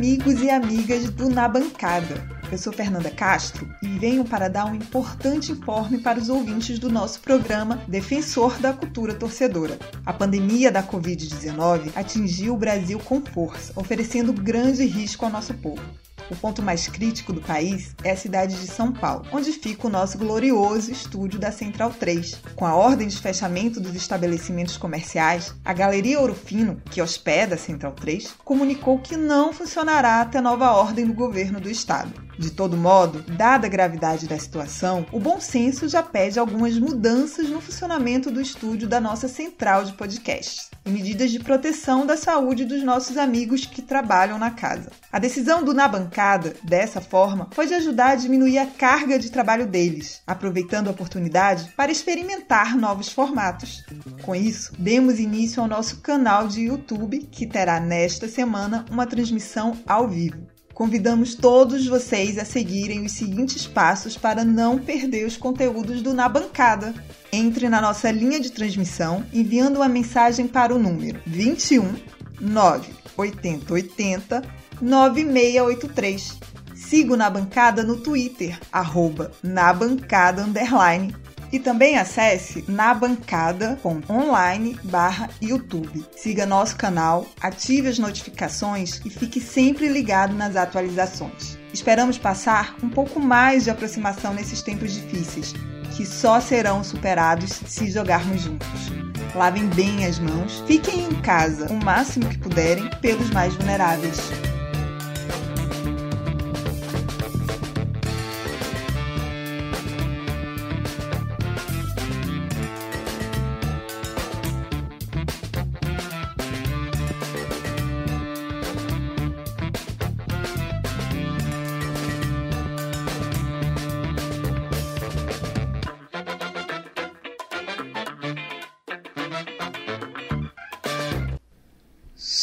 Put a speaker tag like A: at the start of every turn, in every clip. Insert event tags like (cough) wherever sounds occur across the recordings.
A: amigos e amigas do Na Bancada. Eu sou Fernanda Castro e venho para dar um importante informe para os ouvintes do nosso programa Defensor da Cultura Torcedora. A pandemia da Covid-19 atingiu o Brasil com força, oferecendo grande risco ao nosso povo. O ponto mais crítico do país é a cidade de São Paulo, onde fica o nosso glorioso estúdio da Central 3. Com a ordem de fechamento dos estabelecimentos comerciais, a Galeria Ouro Fino, que hospeda a Central 3, comunicou que não funcionará até nova ordem do governo do estado. De todo modo, dada a gravidade da situação, o bom senso já pede algumas mudanças no funcionamento do estúdio da nossa central de podcasts e medidas de proteção da saúde dos nossos amigos que trabalham na casa. A decisão do Na Bancada, dessa forma, foi de ajudar a diminuir a carga de trabalho deles, aproveitando a oportunidade para experimentar novos formatos. Com isso, demos início ao nosso canal de YouTube, que terá nesta semana uma transmissão ao vivo. Convidamos todos vocês a seguirem os seguintes passos para não perder os conteúdos do Na Bancada. Entre na nossa linha de transmissão enviando uma mensagem para o número 21 98080 9683. Siga o Na Bancada no Twitter, arroba na bancada underline e também acesse nabancada.online barra YouTube. Siga nosso canal, ative as notificações e fique sempre ligado nas atualizações. Esperamos passar um pouco mais de aproximação nesses tempos difíceis, que só serão superados se jogarmos juntos. Lavem bem as mãos, fiquem em casa o máximo que puderem pelos mais vulneráveis.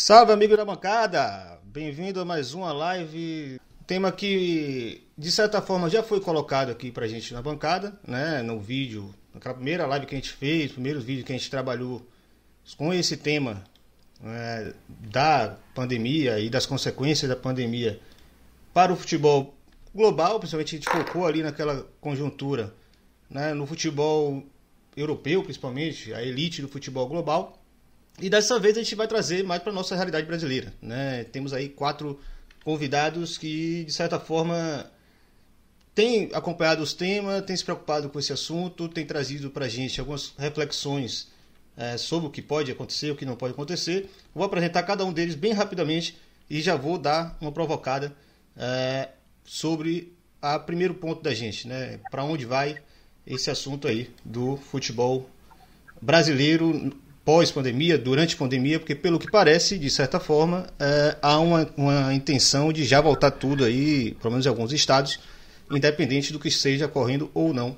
B: Salve, amigo da bancada! Bem-vindo a mais uma live. Tema que, de certa forma, já foi colocado aqui pra gente na bancada, né? No vídeo, naquela primeira live que a gente fez, primeiros vídeos que a gente trabalhou com esse tema é, da pandemia e das consequências da pandemia para o futebol global, principalmente a gente focou ali naquela conjuntura, né? No futebol europeu, principalmente, a elite do futebol global. E dessa vez a gente vai trazer mais para nossa realidade brasileira. Né? Temos aí quatro convidados que, de certa forma, têm acompanhado os temas, têm se preocupado com esse assunto, têm trazido para a gente algumas reflexões é, sobre o que pode acontecer, o que não pode acontecer. Vou apresentar cada um deles bem rapidamente e já vou dar uma provocada é, sobre o primeiro ponto da gente, né? Para onde vai esse assunto aí do futebol brasileiro pós-pandemia, durante a pandemia, porque pelo que parece, de certa forma, é, há uma, uma intenção de já voltar tudo aí, pelo menos em alguns estados, independente do que esteja ocorrendo ou não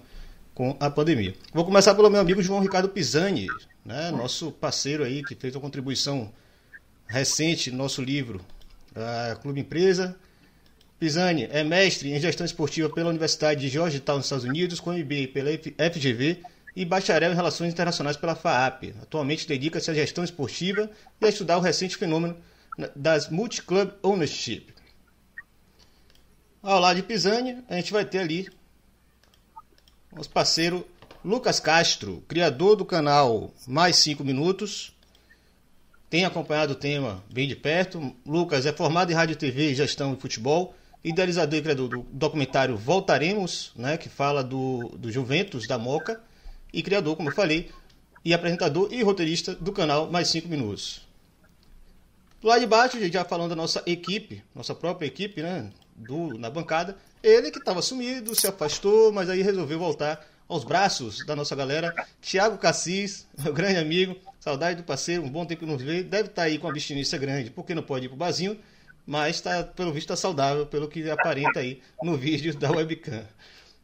B: com a pandemia. Vou começar pelo meu amigo João Ricardo Pisani, né, nosso parceiro aí, que fez uma contribuição recente no nosso livro, a Clube Empresa. Pisani é mestre em gestão esportiva pela Universidade de Georgetown, nos Estados Unidos, com MBA pela FGV e bacharel em Relações Internacionais pela FAAP. Atualmente dedica-se à gestão esportiva e a estudar o recente fenômeno das multi-club ownership. Ao lado de Pisani, a gente vai ter ali nosso parceiro Lucas Castro, criador do canal Mais 5 Minutos. Tem acompanhado o tema bem de perto. Lucas é formado em rádio, TV, gestão e futebol. Idealizador e criador do documentário Voltaremos, né, que fala do, do Juventus, da Moca e criador, como eu falei, e apresentador e roteirista do canal Mais 5 Minutos. Lá de baixo, já falando da nossa equipe, nossa própria equipe, né, do, na bancada, ele que estava sumido, se afastou, mas aí resolveu voltar aos braços da nossa galera. Tiago Cassis, (laughs) meu grande amigo, saudade do parceiro, um bom tempo que não veio, deve estar tá aí com a abstinência grande, porque não pode ir pro barzinho, mas tá, pelo visto está saudável, pelo que aparenta aí no vídeo da webcam.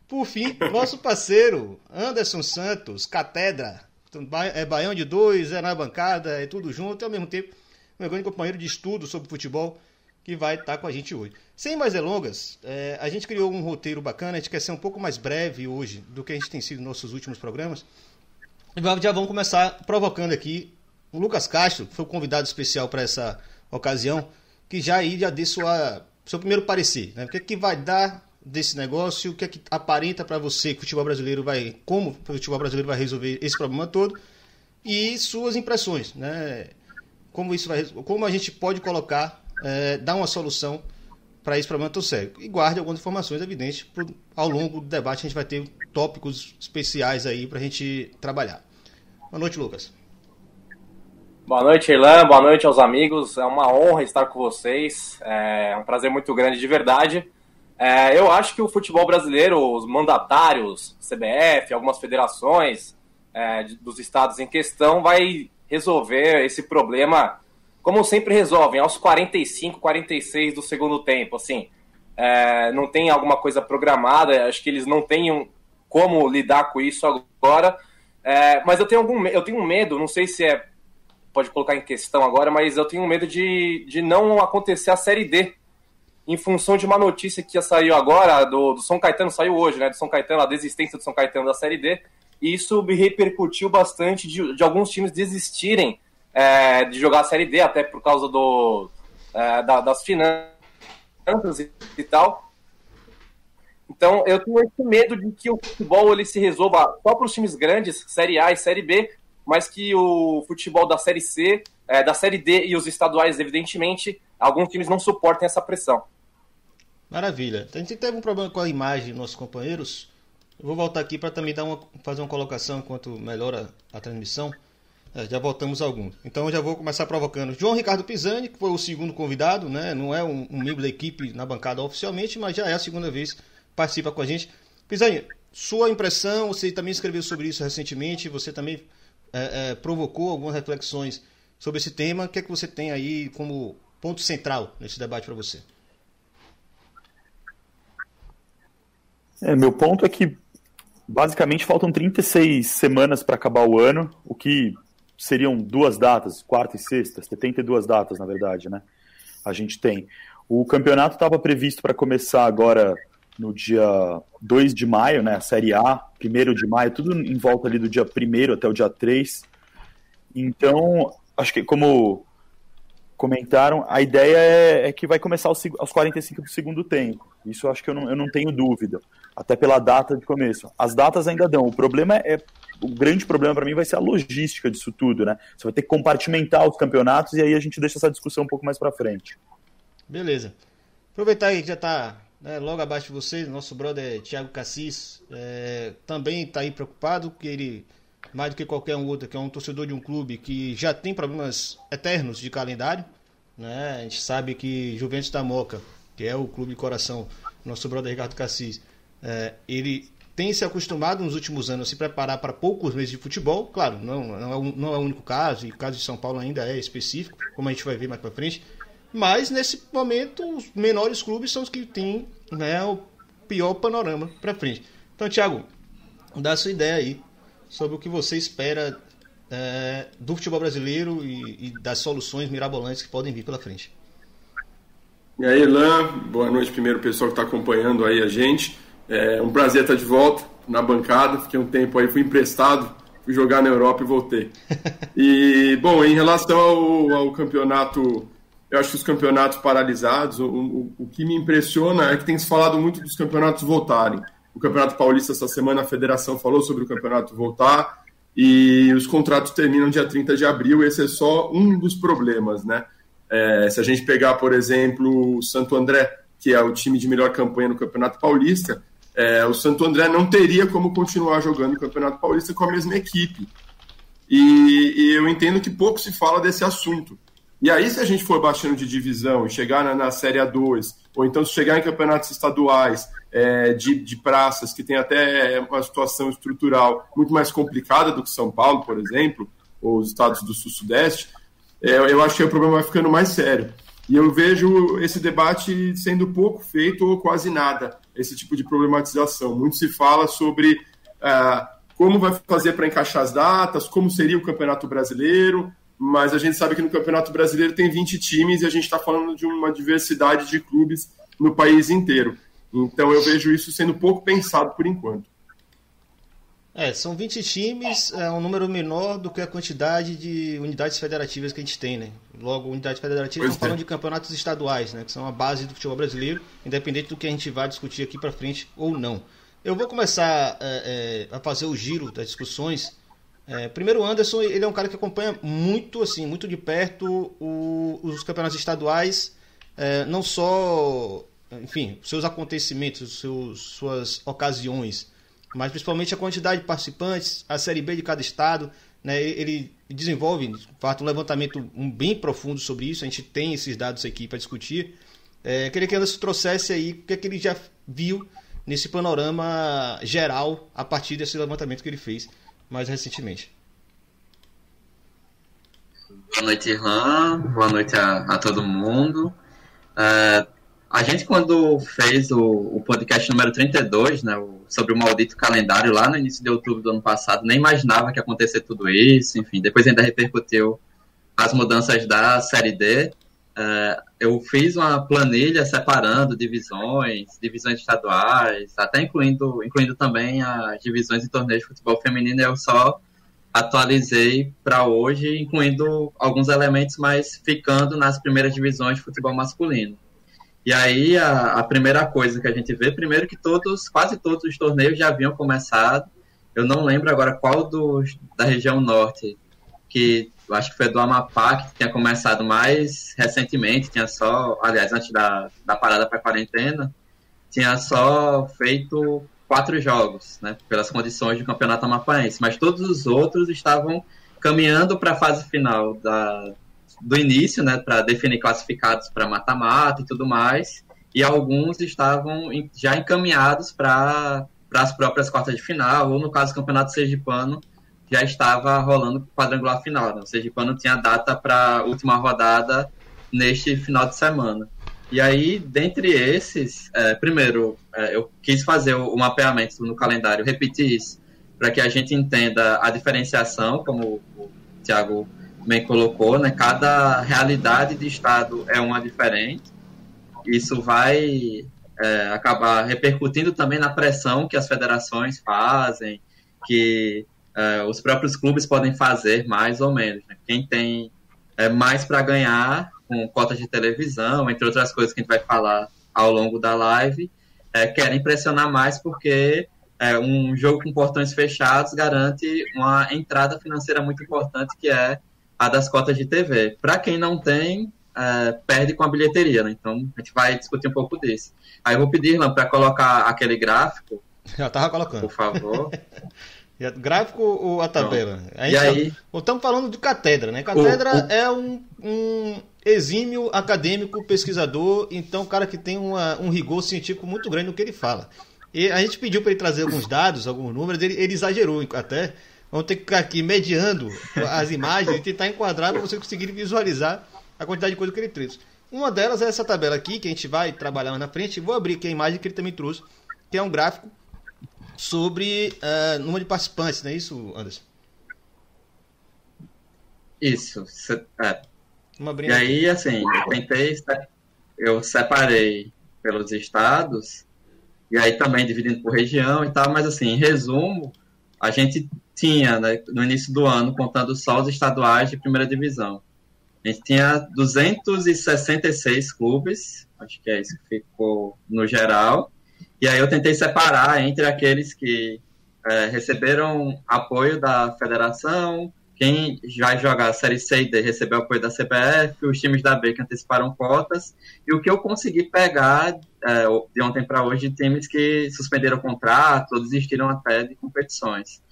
B: Por fim, nosso parceiro Anderson Santos, Catedra. É Baião de dois, é na bancada, é tudo junto, e ao mesmo tempo, meu grande companheiro de estudo sobre futebol, que vai estar com a gente hoje. Sem mais delongas, é, a gente criou um roteiro bacana, a gente quer ser um pouco mais breve hoje do que a gente tem sido nos nossos últimos programas. E já vamos começar provocando aqui o Lucas Castro, que foi o convidado especial para essa ocasião, que já aí já dê sua, seu primeiro parecer. Né? O que é que vai dar desse negócio? O que é que aparenta para você que o futebol brasileiro vai. Como o futebol brasileiro vai resolver esse problema todo? E suas impressões, né? Como isso vai. Como a gente pode colocar, é, dar uma solução para esse problema tão sério. E guarde algumas informações, evidentes, ao longo do debate a gente vai ter tópicos especiais aí para a gente trabalhar. Boa noite, Lucas.
C: Boa noite, Elan. Boa noite aos amigos. É uma honra estar com vocês. É um prazer muito grande de verdade. É, eu acho que o futebol brasileiro, os mandatários, CBF, algumas federações é, dos estados em questão, vai resolver esse problema como sempre resolvem, aos 45, 46 do segundo tempo, assim. É, não tem alguma coisa programada, acho que eles não têm como lidar com isso agora. É, mas eu tenho algum eu tenho um medo, não sei se é pode colocar em questão agora, mas eu tenho medo de, de não acontecer a série D. Em função de uma notícia que saiu agora, do, do São Caetano, saiu hoje, né? Do São Caetano, a desistência do São Caetano da série D. E isso me repercutiu bastante de, de alguns times desistirem é, de jogar a Série D, até por causa do, é, da, das finanças e, tal. Então, eu tenho esse medo de que o futebol ele se resolva só para os times grandes, Série A e Série B, mas que o futebol da Série C, é, da Série D e os estaduais, evidentemente, alguns times não suportem essa pressão.
B: Maravilha. A gente teve um problema com a imagem dos nossos companheiros. Eu vou voltar aqui para também dar uma, fazer uma colocação enquanto melhora a transmissão. É, já voltamos a alguns. Então já vou começar provocando. João Ricardo Pisani, que foi o segundo convidado, né? Não é um, um, membro da equipe na bancada oficialmente, mas já é a segunda vez que participa com a gente. Pisani, sua impressão, você também escreveu sobre isso recentemente, você também é, é, provocou algumas reflexões sobre esse tema. O que é que você tem aí como ponto central nesse debate para você?
D: É, meu ponto é que basicamente faltam 36 semanas para acabar o ano, o que seriam duas datas, quarta e sexta, 72 datas, na verdade, né? A gente tem. O campeonato estava previsto para começar agora no dia 2 de maio, né? A Série A, 1 de maio, tudo em volta ali do dia 1 até o dia 3. Então, acho que como comentaram, a ideia é, é que vai começar aos, aos 45 do segundo tempo. Isso acho que eu não, eu não tenho dúvida, até pela data de começo. As datas ainda dão. O problema é o grande problema para mim vai ser a logística disso tudo, né? Você vai ter que compartimentar os campeonatos e aí a gente deixa essa discussão um pouco mais para frente.
B: Beleza. Aproveitar que já está né, logo abaixo de vocês, nosso brother Thiago Cassis é, também está aí preocupado, que ele, mais do que qualquer outro, que é um torcedor de um clube que já tem problemas eternos de calendário. Né? A gente sabe que Juventus da Moca, que é o clube de coração, nosso brother Ricardo Cassis, ele tem se acostumado nos últimos anos a se preparar para poucos meses de futebol. Claro, não, não, é, não é o único caso, e o caso de São Paulo ainda é específico, como a gente vai ver mais para frente. Mas nesse momento, os menores clubes são os que têm né, o pior panorama para frente. Então, Thiago, dá a sua ideia aí sobre o que você espera é, do futebol brasileiro e, e, das soluções mirabolantes que podem vir pela frente.
E: E aí, Lan, boa noite primeiro pessoal que está acompanhando aí a gente. É um prazer estar de volta na bancada. Fiquei um tempo aí, fui emprestado, fui jogar na Europa e voltei. (laughs) E, bom, em relação ao, ao campeonato, eu acho que os campeonatos paralisados, o, o, o, que me impressiona é que tem se falado muito dos campeonatos voltarem. O Campeonato Paulista, essa semana, a federação falou sobre o campeonato voltar e os contratos terminam dia 30 de abril. Esse é só um dos problemas, né? É, se a gente pegar, por exemplo, o Santo André, que é o time de melhor campanha no Campeonato Paulista, é, o Santo André não teria como continuar jogando o Campeonato Paulista com a mesma equipe. E, e, eu entendo que pouco se fala desse assunto. E aí, se a gente for baixando de divisão e chegar na, na Série A2, ou então se chegar em campeonatos estaduais é, de, de praças, que tem até uma situação estrutural muito mais complicada do que São Paulo, por exemplo, ou os estados do Sul-Sudeste, é, eu acho que o problema vai ficando mais sério. E eu vejo esse debate sendo pouco feito ou quase nada, esse tipo de problematização. Muito se fala sobre ah, como vai fazer para encaixar as datas, como seria o Campeonato Brasileiro, mas a gente sabe que no Campeonato Brasileiro tem 20 times e a gente está falando de uma diversidade de clubes no país inteiro. Então eu vejo isso sendo pouco pensado por enquanto.
B: É, são 20 times, é um número menor do que a quantidade de unidades federativas que a gente tem, né? Logo, unidades federativas estão falando de campeonatos estaduais, né? Que são a base do futebol brasileiro, independente do que a gente vai discutir aqui para frente ou não. Eu vou começar é, é, a fazer o giro das discussões. É, primeiro, o Anderson, ele é um cara que acompanha muito, assim, muito de perto o, os campeonatos estaduais, é, não só, enfim, seus acontecimentos, seus, suas ocasiões, mas principalmente a quantidade de participantes, a Série B de cada estado. Né, ele desenvolve, de fato, um levantamento bem profundo sobre isso. A gente tem esses dados aqui para discutir. É, queria que Anderson trouxesse aí o que, é que ele já viu nesse panorama geral a partir desse levantamento que ele fez mais recentemente.
F: Boa noite, Irlan. Boa noite a, a todo mundo. Uh, a gente, quando fez o, o podcast número 32, né, o, sobre o maldito calendário, lá no início de outubro do ano passado, nem imaginava que ia acontecer tudo isso. Enfim, depois ainda repercutiu as mudanças da Série D. Uh, eu fiz uma planilha separando divisões, divisões estaduais, até incluindo, incluindo também as divisões de torneios de futebol feminino. Eu só atualizei para hoje, incluindo alguns elementos, mas ficando nas primeiras divisões de futebol masculino. E aí a, a, primeira coisa que a gente vê, primeiro que todos, quase todos os torneios já haviam começado. Eu não lembro agora qual dos da região norte, que acho que foi do Amapá, que tinha começado mais recentemente, tinha só, aliás, antes da, da parada para quarentena, tinha só feito quatro jogos, né, pelas condições do campeonato amapaense, mas todos os outros estavam caminhando para a fase final da, do início, né, para definir classificados para mata-mata e tudo mais, e alguns estavam já encaminhados para as próprias quartas de final, ou no caso do Campeonato Sergipano, já estava rolando quadrangular final. Né? O Sergipano tinha data para última rodada neste final de semana. E aí, dentre esses, é, primeiro, é, eu quis fazer o, o mapeamento no calendário, repetir isso, para que a gente entenda a diferenciação, como o Tiago bem colocou, né? Cada realidade de estado é uma diferente. Isso vai é, acabar repercutindo também na pressão que as federações fazem, que é, os próprios clubes podem fazer mais ou menos. Né? Quem tem é, mais para ganhar com cotas de televisão, entre outras coisas que a gente vai falar ao longo da live, é, querem pressionar mais porque é, um jogo com portões fechados garante uma entrada financeira muito importante que é a das cotas de TV. Para quem não tem, é, perde com a bilheteria, né? Então a gente vai discutir um pouco disso. Aí eu vou pedir, Irlan, para colocar aquele gráfico.
B: Já tava colocando.
F: Por favor. (laughs)
B: Gráfico ou a tabela?
F: Então, e aí?
B: Estamos falando de catedra, né? Catedra o, o... é um, um, exímio acadêmico, pesquisador, então cara que tem uma, um rigor científico muito grande no que ele fala. E a gente pediu para ele trazer alguns dados, alguns números, ele, ele exagerou até. Vamos ter que ficar aqui mediando as imagens e tentar enquadrar para vocês conseguirem visualizar a quantidade de coisa que ele trouxe. Uma delas é essa tabela aqui, que a gente vai trabalhar na frente. Vou abrir aqui a imagem que ele também trouxe, que é um gráfico sobre uh, número de participantes, não é isso, Anderson?
F: Isso. É. E aí, assim, eu tentei, eu separei pelos estados, e aí também dividindo por região e tal, mas assim, em resumo, a gente tinha, né, no início do ano, contando só os estaduais de primeira divisão. A gente tinha 266 clubes, acho que é isso que ficou no geral. E aí eu tentei separar entre aqueles que é, receberam apoio da federação, quem vai jogar a Série C e D recebeu apoio da CBF, os times da B que anteciparam cotas, e o que eu consegui pegar é, de ontem para hoje, times que suspenderam o contrato ou desistiram até de competições.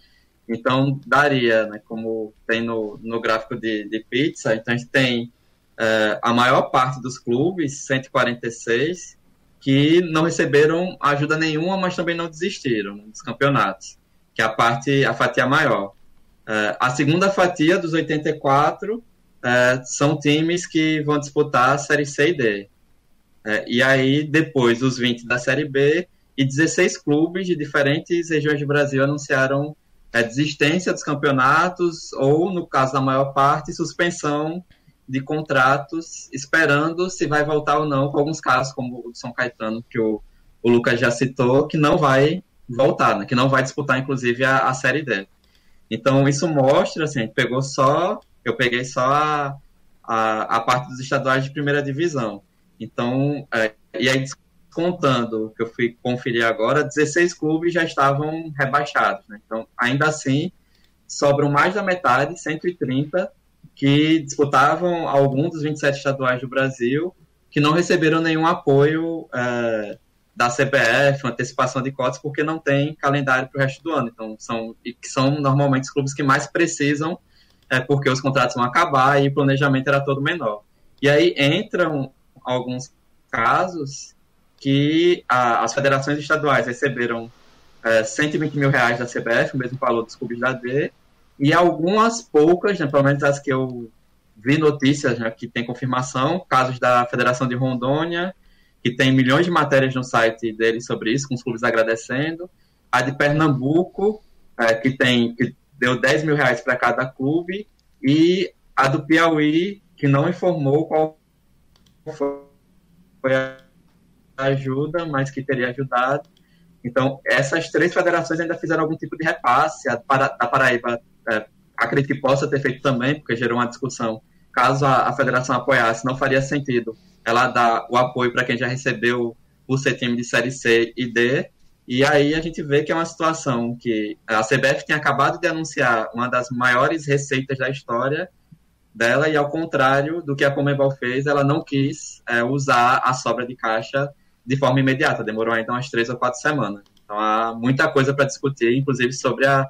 F: Então, daria, né, como tem no, no gráfico de, de pizza, então a gente tem é, a maior parte dos clubes, 146, que não receberam ajuda nenhuma, mas também não desistiram dos campeonatos, que é a parte, a fatia maior. É, a segunda fatia dos 84 é, são times que vão disputar a Série C e D. É, e aí, depois, os 20 da Série B e 16 clubes de diferentes regiões do Brasil anunciaram é, desistência dos campeonatos ou, no caso da maior parte, suspensão de contratos, esperando se vai voltar ou não, com alguns casos, como o São Caetano, que o, o Lucas já citou, que não vai voltar, né, que não vai disputar, inclusive, a, a Série D. Então, isso mostra, assim, pegou só, eu peguei só a, a, a parte dos estaduais de primeira divisão. Então, é, e aí, contando que eu fui conferir agora, 16 clubes já estavam rebaixados. Né? Então, ainda assim, sobram mais da metade, 130, que disputavam algum dos 27 estaduais do Brasil, que não receberam nenhum apoio é, da CBF, antecipação de cotas, porque não tem calendário para o resto do ano. Então, são, e que são normalmente os clubes que mais precisam, é, porque os contratos vão acabar e o planejamento era todo menor. E aí entram alguns casos que a, as federações estaduais receberam é, 120 mil reais da CBF, o mesmo valor dos clubes da D, e algumas poucas, né, pelo menos as que eu vi notícias né, que tem confirmação, casos da Federação de Rondônia, que tem milhões de matérias no site dele sobre isso, com os clubes agradecendo, a de Pernambuco, é, que tem que deu 10 mil reais para cada clube, e a do Piauí, que não informou qual foi a ajuda, mas que teria ajudado. Então, essas três federações ainda fizeram algum tipo de repasse. A da Paraíba, é, acredito que possa ter feito também, porque gerou uma discussão. Caso a, a federação apoiasse, não faria sentido ela dar o apoio para quem já recebeu o time de Série C e D. E aí a gente vê que é uma situação que a CBF tem acabado de anunciar uma das maiores receitas da história dela, e ao contrário do que a Comebol fez, ela não quis é, usar a sobra de caixa de forma imediata, demorou ainda umas três ou quatro semanas. Então há muita coisa para discutir, inclusive sobre a.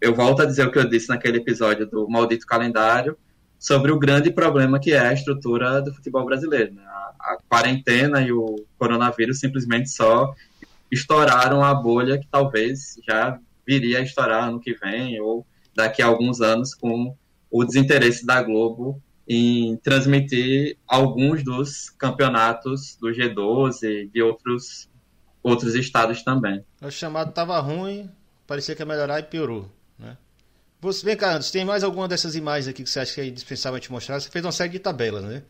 F: Eu volto a dizer o que eu disse naquele episódio do Maldito Calendário, sobre o grande problema que é a estrutura do futebol brasileiro. Né? A, a quarentena e o coronavírus simplesmente só estouraram a bolha que talvez já viria a estourar ano que vem ou daqui a alguns anos com o desinteresse da Globo em transmitir alguns dos campeonatos do G12 e de outros, outros estados também.
B: O chamado estava ruim, parecia que ia melhorar e piorou. Né? Você, vem cá, Anderson, tem mais alguma dessas imagens aqui que você acha que é indispensável te mostrar? Você fez uma série de tabelas, né?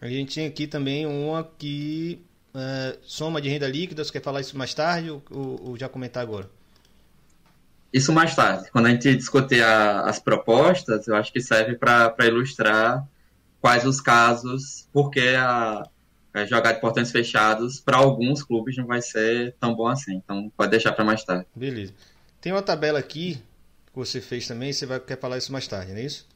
B: A gente tem aqui também uma que é, soma de renda líquida, você quer falar isso mais tarde ou, ou já comentar agora?
F: Isso mais tarde. Quando a gente discutir a, as propostas, eu acho que serve para ilustrar quais os casos, porque a, a jogar de portões fechados para alguns clubes não vai ser tão bom assim. Então pode deixar para mais tarde.
B: Beleza. Tem uma tabela aqui que você fez também, você vai quer falar isso mais tarde, não é isso?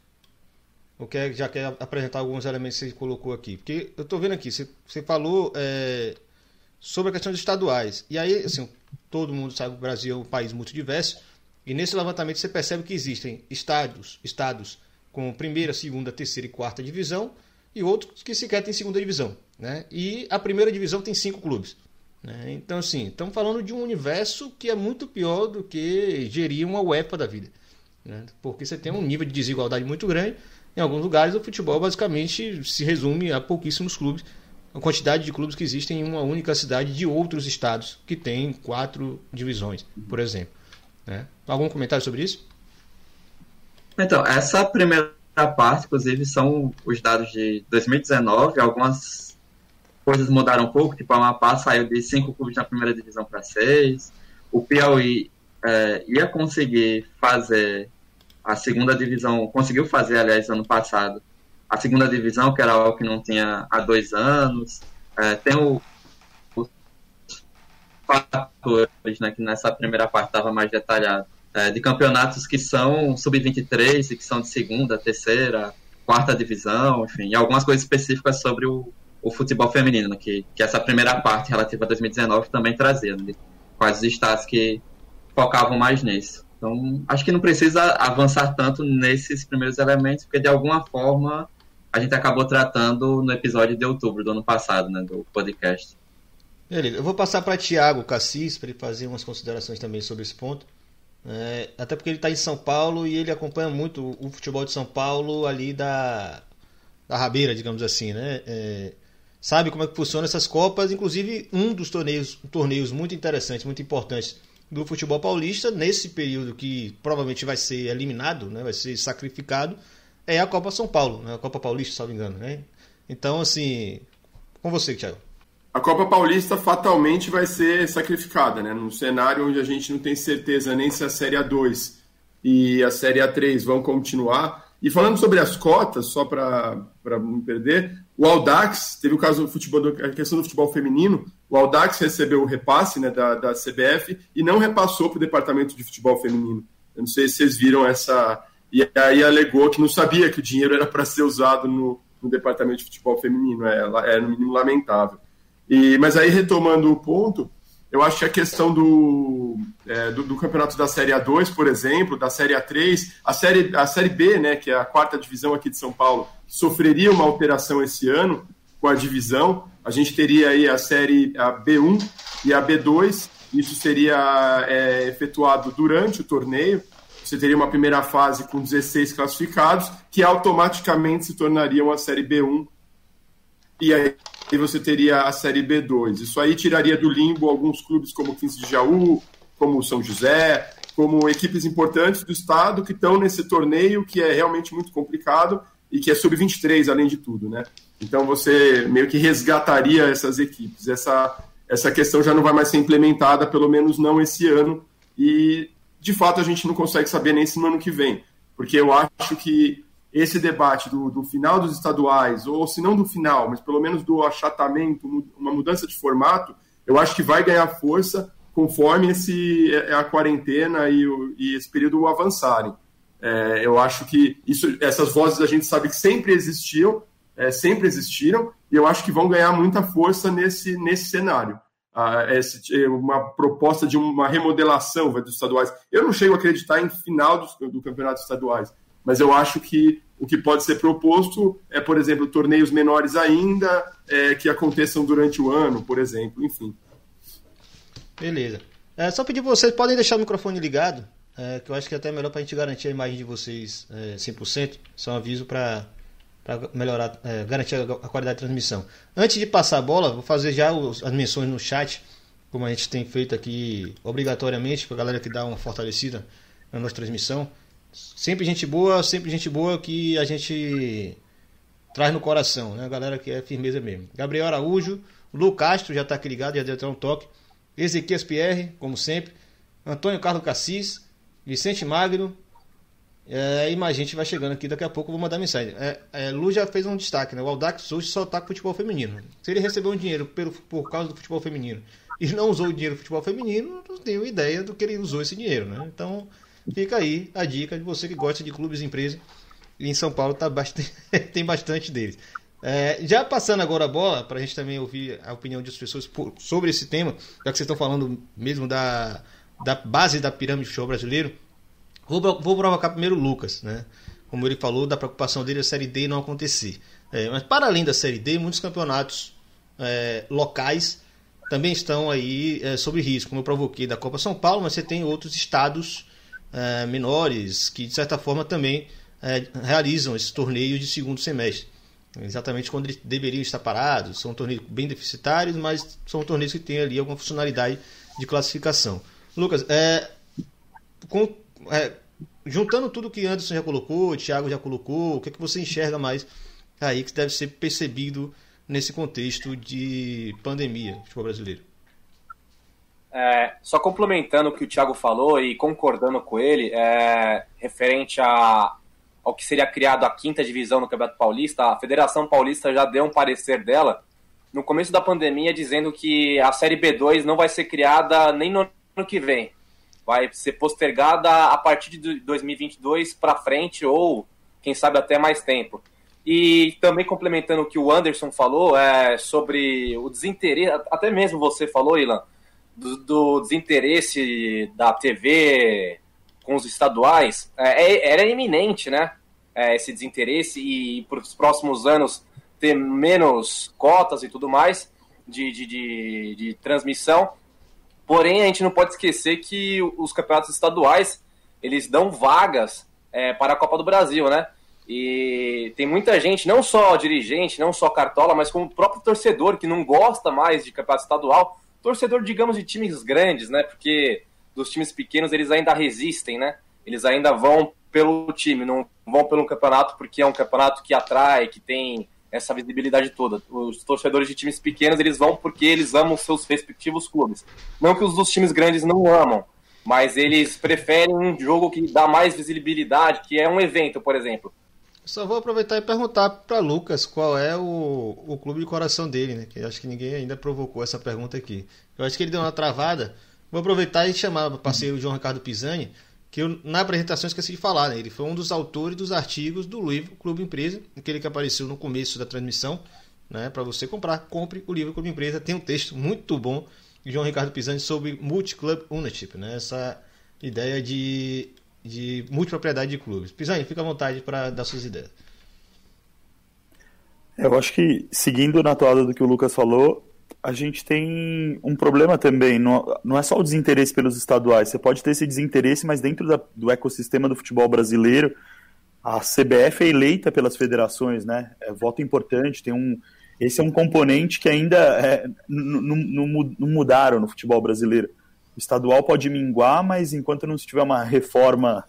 B: Ou quer, já quer apresentar alguns elementos que você colocou aqui? Porque eu estou vendo aqui, você, você falou é, sobre a questão dos estaduais. E aí, assim, todo mundo sabe que o Brasil é um país muito diverso e nesse levantamento você percebe que existem estádios, estados com primeira, segunda, terceira e quarta divisão e outros que sequer têm segunda divisão. Né? E a primeira divisão tem cinco clubes. Né? Então, assim, estamos falando de um universo que é muito pior do que gerir uma UEFA da vida. Né? Porque você tem um nível de desigualdade muito grande. Em alguns lugares, o futebol basicamente se resume a pouquíssimos clubes. A quantidade de clubes que existem em uma única cidade de outros estados que tem quatro divisões, por exemplo. Né? Algum comentário sobre isso?
F: Então, essa primeira parte, inclusive, são os dados de 2019. Algumas coisas mudaram um pouco, tipo, a Amapá saiu de cinco clubes na primeira divisão para seis. O Piauí é, ia conseguir fazer a segunda divisão, conseguiu fazer, aliás, ano passado, a segunda divisão, que era algo que não tinha há dois anos. É, tem o, fatores, né, que nessa primeira parte estava mais detalhado, é, de campeonatos que são sub-23 e que são de segunda, terceira, quarta divisão, enfim, e algumas coisas específicas sobre o, o futebol feminino, né, que, que essa primeira parte relativa a 2019 também trazia, né, quais os estados que focavam mais nisso. Então, acho que não precisa avançar tanto nesses primeiros elementos, porque de alguma forma a gente acabou tratando no episódio de outubro do ano passado, né, do podcast.
B: Beleza, eu vou passar para Tiago Cassis para ele fazer umas considerações também sobre esse ponto. É, até porque ele está em São Paulo e ele acompanha muito o futebol de São Paulo ali da, da rabeira, digamos assim, né? É, sabe como é que funciona essas Copas, inclusive um dos torneios, torneios muito interessantes, muito importantes do futebol paulista, nesse período que provavelmente vai ser eliminado, né? vai ser sacrificado, é a Copa São Paulo, né? a Copa Paulista, se não me engano. Né? Então, assim, com você, Thiago.
E: A Copa Paulista fatalmente vai ser sacrificada, né? Num cenário onde a gente não tem certeza nem se a Série A2 e a Série A3 vão continuar. E falando sobre as cotas, só para não perder, o Aldax, teve o caso do futebol, a questão do futebol feminino, o Aldax recebeu o repasse né, da, da CBF e não repassou para o departamento de futebol feminino. Eu não sei se vocês viram essa. E aí alegou que não sabia que o dinheiro era para ser usado no, no departamento de futebol feminino. É, é no mínimo lamentável. E, mas aí, retomando o ponto, eu acho que a questão do, é, do, do, campeonato da Série A2, por exemplo, da Série A3, a Série, a série B, né, que é a quarta divisão aqui de São Paulo, sofreria uma alteração esse ano com a divisão. A gente teria aí a Série a B1 e a B2, isso seria é, efetuado durante o torneio. Você teria uma primeira fase com 16 classificados, que automaticamente se tornariam a Série B1 e aí você teria a Série B2. Isso aí tiraria do limbo alguns clubes como o 15 de Jaú, como o São José, como equipes importantes do estado que estão nesse torneio que é realmente muito complicado e que é sub-23, além de tudo, né? Então você meio que resgataria essas equipes. Essa, essa questão já não vai mais ser implementada, pelo menos não esse ano, e de fato a gente não consegue saber nem se no ano que vem, porque eu acho que esse debate do, do, final dos estaduais, ou se não do final, mas pelo menos do achatamento, uma mudança de formato, eu acho que vai ganhar força conforme esse, é, a quarentena e, e esse período avançarem. É, eu acho que isso, essas vozes a gente sabe que sempre existiam, é, sempre existiram, e eu acho que vão ganhar muita força nesse, nesse cenário. Ah, esse, uma proposta de uma remodelação dos estaduais. Eu não chego a acreditar em final do campeonato estaduais, mas eu acho que o que pode ser proposto é, por exemplo, torneios menores ainda, é, que aconteçam durante o ano, por exemplo, enfim.
B: Beleza. É, só pedir para vocês, podem deixar o microfone ligado, é, que eu acho que é até melhor para a gente garantir a imagem de vocês é, 100%. Só um aviso para melhorar, é, garantir a, qualidade de transmissão. Antes de passar a bola, vou fazer já os, as menções no chat, como a gente tem feito aqui obrigatoriamente, para a galera que dá uma fortalecida na nossa transmissão. Sempre gente boa, sempre gente boa que a gente traz no coração, né? A galera que é firmeza mesmo. Gabriel Araújo, Lu Castro já está aqui ligado, já deu até um toque. Ezequias Pierre, como sempre. Antônio Carlos Cassis, Vicente Magno. É, e mais gente vai chegando aqui, daqui a pouco eu vou mandar mensagem. É, é, Lu já fez um destaque, né? O Aldax hoje só tá com futebol feminino. Se ele recebeu um dinheiro pelo, por causa do futebol feminino e não usou o dinheiro do futebol feminino, não tenho ideia do que ele usou esse dinheiro, né? Então, Fica aí a dica de você que gosta de clubes e empresas. E em São Paulo tá bastante, (laughs) tem bastante deles. É, já passando agora a bola, para a gente também ouvir a opinião de outras pessoas por, sobre esse tema, já que vocês estão falando mesmo da, da base da pirâmide futebol brasileiro, vou, vou provocar primeiro o Lucas, né? Como ele falou, da preocupação dele a Série D não acontecer. É, mas para além da Série D, muitos campeonatos é, locais também estão aí é, sob risco, como eu provoquei da Copa São Paulo, mas você tem outros estados é, menores que, de certa forma, também é, realizam esses torneios de segundo semestre. Exatamente quando eles deveriam estar parados. São torneios bem deficitários, mas são torneios que têm ali alguma funcionalidade de classificação. Lucas, é, com, juntando tudo que Anderson já colocou, o Thiago já colocou, o que, é que você enxerga mais aí que deve ser percebido nesse contexto de pandemia do futebol brasileiro?
C: É, só complementando o que o Thiago falou e concordando com ele, é, referente a, ao que seria criado a quinta divisão no Campeonato Paulista, a Federação Paulista já deu um parecer dela no começo da pandemia dizendo que a Série B2 não vai ser criada nem no ano que vem. Vai ser postergada a partir de 2022 para frente ou, quem sabe, até mais tempo. E também complementando o que o Anderson falou é, sobre o desinteresse, até mesmo você falou, Ilan, do, do desinteresse da TV com os estaduais, é, é, era iminente, né? É, esse desinteresse e para os próximos anos ter menos cotas e tudo mais de, de, de, de, transmissão. Porém, a gente não pode esquecer que os campeonatos estaduais eles dão vagas é, para a Copa do Brasil, né? E tem muita gente, não só dirigente, não só cartola, mas como o próprio torcedor que não gosta mais de campeonato estadual, torcedor, digamos, de times grandes, né? Porque dos times pequenos eles ainda resistem, né? Eles ainda vão pelo time, não vão pelo campeonato porque é um campeonato que atrai, que tem essa visibilidade toda. Os torcedores de times pequenos, eles vão porque eles amam seus respectivos clubes. Não que os dos times grandes não amam, mas eles preferem um jogo que dá mais visibilidade, que é um evento, por exemplo.
B: Só vou aproveitar e perguntar para Lucas qual é o, o clube de coração dele, né? Que acho que ninguém ainda provocou essa pergunta aqui. Eu acho que ele deu uma travada. Vou aproveitar e chamar o parceiro João Ricardo Pisani, que eu, na apresentação esqueci de falar, né? Ele foi um dos autores dos artigos do livro Clube Empresa, aquele que apareceu no começo da transmissão, né? Para você comprar, compre o livro Clube Empresa. Tem um texto muito bom de João Ricardo Pisani sobre multi-club ownership, né? Essa ideia de de multipropriedade de clubes. Pisani, fica à vontade para dar suas ideias.
D: É, eu acho que, seguindo na toada do que o Lucas falou, a gente tem um problema também. Não, não é só o desinteresse pelos estaduais. Você pode ter esse desinteresse, mas dentro da, do ecossistema do futebol brasileiro, a CBF é eleita pelas federações, né? É voto importante. Tem um, esse é um componente que ainda é, não, mudaram no futebol brasileiro. O estadual pode minguar, mas enquanto não tiver uma reforma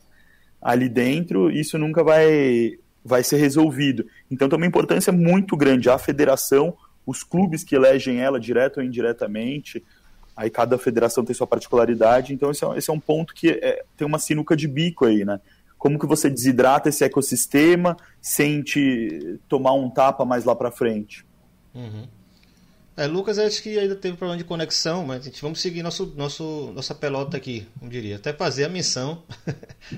D: ali dentro, isso nunca vai, vai ser resolvido. Então tem uma importância muito grande a federação, os clubes que elegem ela, direto ou indiretamente, aí cada federação tem sua particularidade, então esse é, esse é um ponto que é, tem uma sinuca de bico aí, né? Como que você desidrata esse ecossistema sem te tomar um tapa mais lá para frente?
B: Uhum. É, Lucas, acho que ainda teve problema de conexão, mas a gente vamos seguir nosso, nosso, nossa pelota aqui, como diria. Até fazer a missão,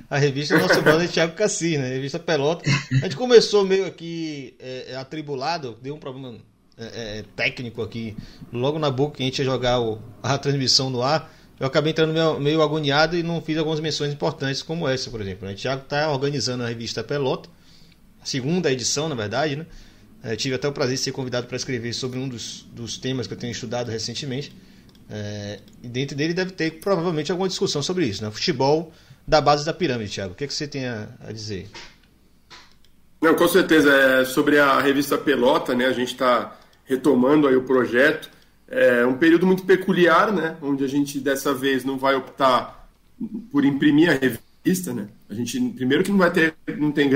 B: a (laughs) revista do nosso brother Thiago Cassi, né? A revista Pelota. A gente começou meio aqui é, é atribulado, deu um problema é, é, técnico aqui, logo na boca que a gente ia jogar o, a transmissão no ar. Eu acabei entrando meio, meio agoniado e não fiz algumas menções importantes, como essa, por exemplo. Né? O Thiago está organizando a revista Pelota, segunda edição, na verdade, né? É, tive até o prazer de ser convidado para escrever sobre um dos, dos temas que eu tenho estudado recentemente. É, e dentro dele deve ter provavelmente alguma discussão sobre isso, né? Futebol da base da pirâmide, Thiago. O que, é que você tem a, a dizer?
E: Não, com certeza. É, sobre a revista Pelota, né? A gente está retomando aí o projeto. É um período muito peculiar, né? Onde a gente dessa vez não vai optar por imprimir a revista, né? A gente primeiro que não vai ter, não tem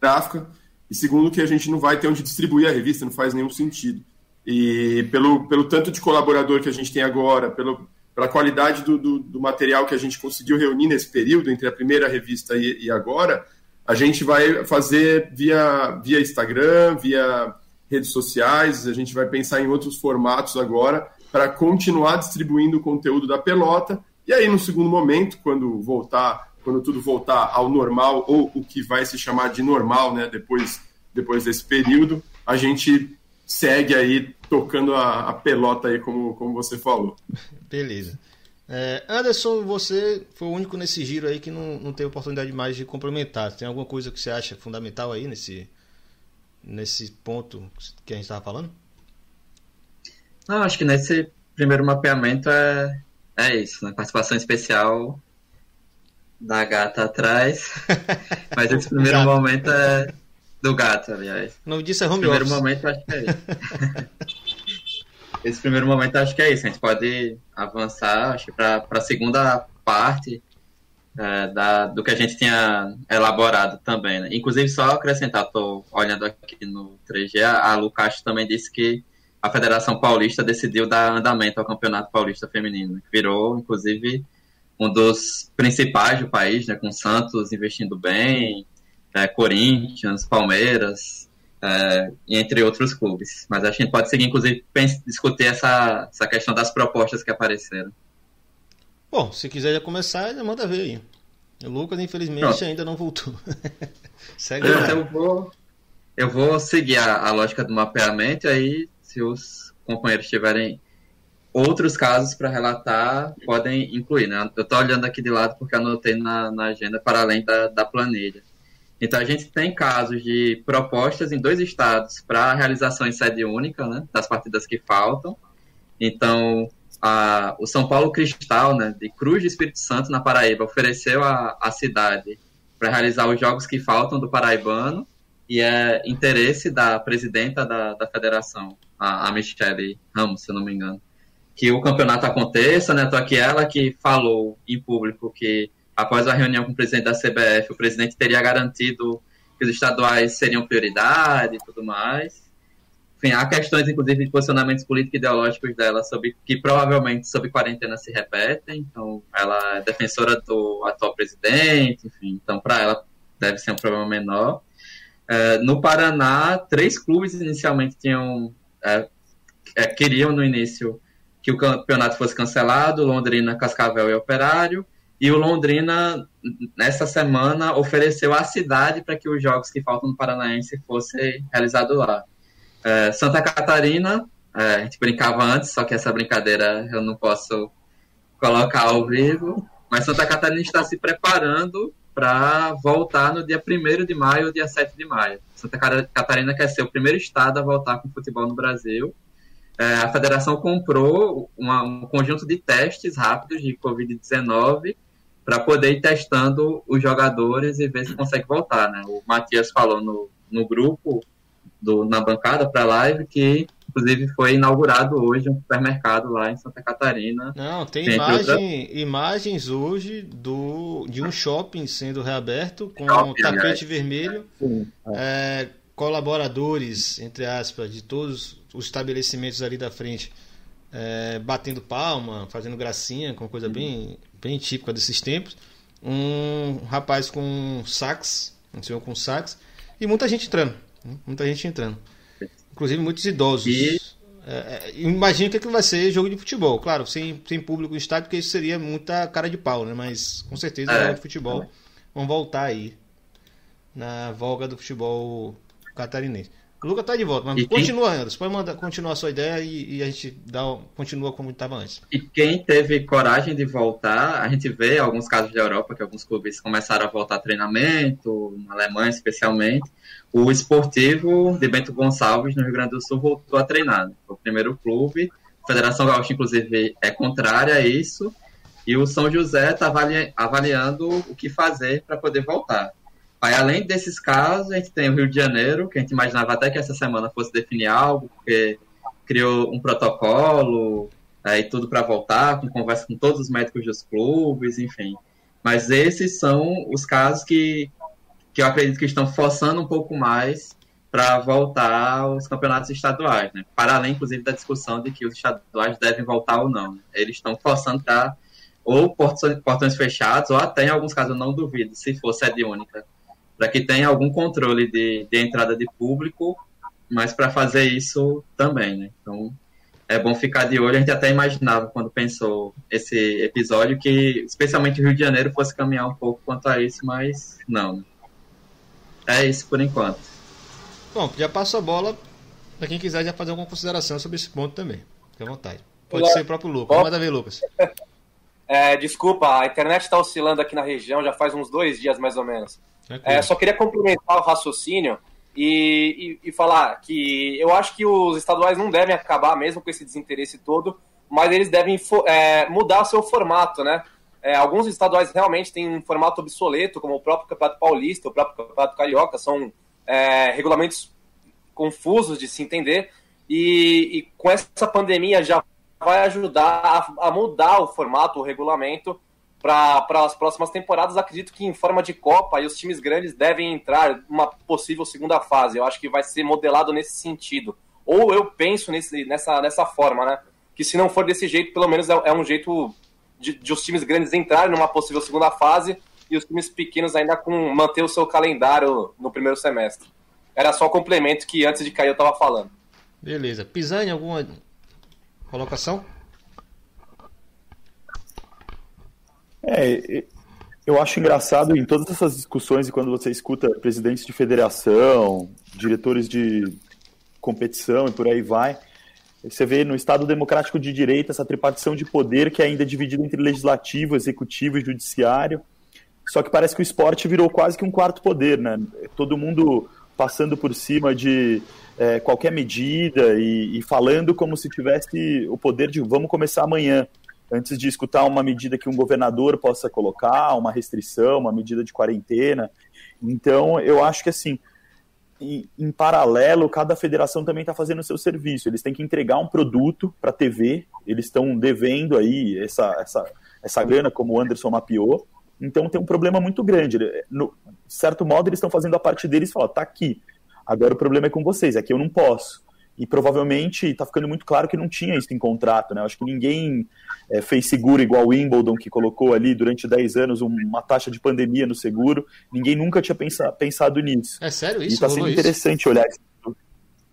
E: gráfica e segundo que a gente não vai ter onde distribuir a revista, não faz nenhum sentido. E pelo, pelo tanto de colaborador que a gente tem agora, pelo, pela qualidade do, do, do material que a gente conseguiu reunir nesse período, entre a primeira revista e, e agora, a gente vai fazer via, via Instagram, via redes sociais, a gente vai pensar em outros formatos agora para continuar distribuindo o conteúdo da pelota. E aí, no segundo momento, quando voltar quando tudo voltar ao normal, ou o que vai se chamar de normal, né, depois, depois desse período, a gente segue aí tocando a, a pelota aí, como, como você falou.
B: Beleza. É, Anderson, você foi o único nesse giro aí que não, não teve oportunidade mais de complementar. Tem alguma coisa que você acha fundamental aí nesse, nesse ponto que a gente estava falando?
F: Não, acho que nesse primeiro mapeamento é, é isso, né? Participação especial da gata atrás. (laughs) Mas esse primeiro gato. momento é do gato, aliás.
B: O nome disso é home
F: primeiro
B: office.
F: momento acho que é isso. (laughs) esse primeiro momento acho que é isso. A gente pode avançar, acho que para a segunda parte é, da, do que a gente tinha elaborado também. Né? Inclusive, só acrescentar, estou olhando aqui no 3G, a Lu Castro também disse que a Federação Paulista decidiu dar andamento ao Campeonato Paulista Feminino. Virou, inclusive, um dos principais do país, né, com Santos investindo bem, é, Corinthians, Palmeiras, é, entre outros clubes. Mas acho que a gente pode seguir, inclusive, discutir essa, essa questão das propostas que apareceram.
B: Bom, se quiser já começar, já manda ver aí. O Lucas, infelizmente, Pronto. ainda não voltou. (laughs)
F: Segue lá. Eu vou, eu vou seguir a, a lógica do mapeamento, e aí, se os companheiros tiverem outros casos para relatar podem incluir, né? Eu estou olhando aqui de lado porque anotei na, na agenda para além da, da planilha. Então a gente tem casos de propostas em dois estados para realização em sede única, né? Das partidas que faltam. Então a, o São Paulo Cristal, né? De Cruz de Espírito Santo na Paraíba ofereceu a, a cidade para realizar os jogos que faltam do paraibano e é interesse da presidenta da, da federação, a, a Michele Ramos, se eu não me engano que o campeonato aconteça, né? Tô aqui ela que falou em público que após a reunião com o presidente da CBF, o presidente teria garantido que os estaduais seriam prioridade e tudo mais. enfim, há questões, inclusive, de posicionamentos políticos e ideológicos dela sobre que provavelmente sob quarentena se repetem. Então, ela é defensora do atual presidente, enfim, então para ela deve ser um problema menor. É, no Paraná, três clubes inicialmente tinham é, é, queriam no início que o campeonato fosse cancelado, Londrina, Cascavel e Operário, e o Londrina, nessa semana, ofereceu à cidade para que os jogos que faltam no Paranaense fossem realizados lá. É, Santa Catarina, é, a gente brincava antes, só que essa brincadeira eu não posso colocar ao vivo, mas Santa Catarina está se preparando para voltar no dia 1 de maio ou dia 7 de maio. Santa Catarina quer ser o primeiro estado a voltar com futebol no Brasil. É, a federação comprou uma, um conjunto de testes rápidos de Covid-19 para poder ir testando os jogadores e ver se consegue voltar. Né? O Matias falou no, no grupo, do, na bancada para a live, que inclusive foi inaugurado hoje um supermercado lá em Santa Catarina.
B: Não, tem imagem, outra... imagens hoje do, de um shopping sendo reaberto com shopping, tapete aliás. vermelho. Sim, é. É, colaboradores, entre aspas, de todos os estabelecimentos ali da frente é, batendo palma, fazendo gracinha, com coisa bem, bem típica desses tempos. Um rapaz com sax, um senhor com sax, e muita gente entrando. Muita gente entrando. Inclusive muitos idosos. E... É, é, imagino que aquilo vai ser jogo de futebol. Claro, sem, sem público no estádio, porque isso seria muita cara de pau, né? Mas com certeza é, jogo de futebol vão voltar aí na voga do futebol catarinense. O Lucas tá de volta, mas e continua, quem... Anderson. Pode mandar, continuar a sua ideia e, e a gente dá, continua como estava antes.
F: E quem teve coragem de voltar, a gente vê alguns casos da Europa que alguns clubes começaram a voltar a treinamento, na Alemanha especialmente. O esportivo de Bento Gonçalves, no Rio Grande do Sul, voltou a treinar. Foi o primeiro clube. A Federação Gaúcha, inclusive, é contrária a isso. E o São José está avali avaliando o que fazer para poder voltar. Aí, além desses casos, a gente tem o Rio de Janeiro, que a gente imaginava até que essa semana fosse definir algo, porque criou um protocolo e tudo para voltar, com conversa com todos os médicos dos clubes, enfim. Mas esses são os casos que, que eu acredito que estão forçando um pouco mais para voltar aos campeonatos estaduais, né? Para além, inclusive, da discussão de que os estaduais devem voltar ou não. Né? Eles estão forçando para ou portões fechados, ou até, em alguns casos, eu não duvido, se for sede única, para que tenha algum controle de, de entrada de público, mas para fazer isso também, né? Então é bom ficar de olho. A gente até imaginava quando pensou esse episódio que, especialmente o Rio de Janeiro, fosse caminhar um pouco quanto a isso, mas não. Né? É isso por enquanto.
B: Bom, já passo a bola para quem quiser já fazer alguma consideração sobre esse ponto também. Fique à vontade. Pode Olá. ser o próprio Lucas. Manda ver, Lucas. (laughs)
C: É, desculpa, a internet está oscilando aqui na região já faz uns dois dias mais ou menos. É, só queria complementar o raciocínio e, e, e, falar que eu acho que os estaduais não devem acabar mesmo com esse desinteresse todo, mas eles devem é, mudar seu formato, né? É, alguns estaduais realmente têm um formato obsoleto, como o próprio Campeonato Paulista, o próprio Campeonato Carioca, são é, regulamentos confusos de se entender, e, e, com essa pandemia já vai ajudar a, a mudar o formato, o regulamento, para as próximas temporadas, acredito que em forma de Copa e os times grandes devem entrar uma possível segunda fase. Eu acho que vai ser modelado nesse sentido. Ou eu penso nesse, nessa, nessa forma, né? Que se não for desse jeito, pelo menos é, é um jeito de, de, os times grandes entrarem numa possível segunda fase e os times pequenos ainda com manter o seu calendário no primeiro semestre. Era só o complemento que antes de cair eu estava falando.
B: Beleza. Pisani, alguma colocação?
D: É, eu acho engraçado em todas essas discussões e quando você escuta presidentes de federação, diretores de competição e por aí vai, você vê no Estado democrático de direito essa tripartição de poder que ainda é dividida entre legislativo, executivo e judiciário. Só que parece que o esporte virou quase que um quarto poder, né? Todo mundo passando por cima de é, qualquer medida e, e falando como se tivesse o poder de vamos começar amanhã antes de escutar uma medida que um governador possa colocar, uma restrição, uma medida de quarentena. Então, eu acho que assim, em, paralelo, cada federação também está fazendo o seu serviço. Eles têm que entregar um produto para a TV, eles estão devendo aí essa, essa, essa grana, como o Anderson mapeou. Então tem um problema muito grande. No certo modo, eles estão fazendo a parte deles e falam, tá aqui. Agora o problema é com vocês, aqui eu não posso. E provavelmente está ficando muito claro que não tinha isso em contrato, né? Acho que ninguém é, fez seguro igual o Wimbledon, que colocou ali durante 10 anos uma taxa de pandemia no seguro. Ninguém nunca tinha pensado, pensado nisso.
B: É sério isso?
D: E está sendo interessante isso? olhar isso.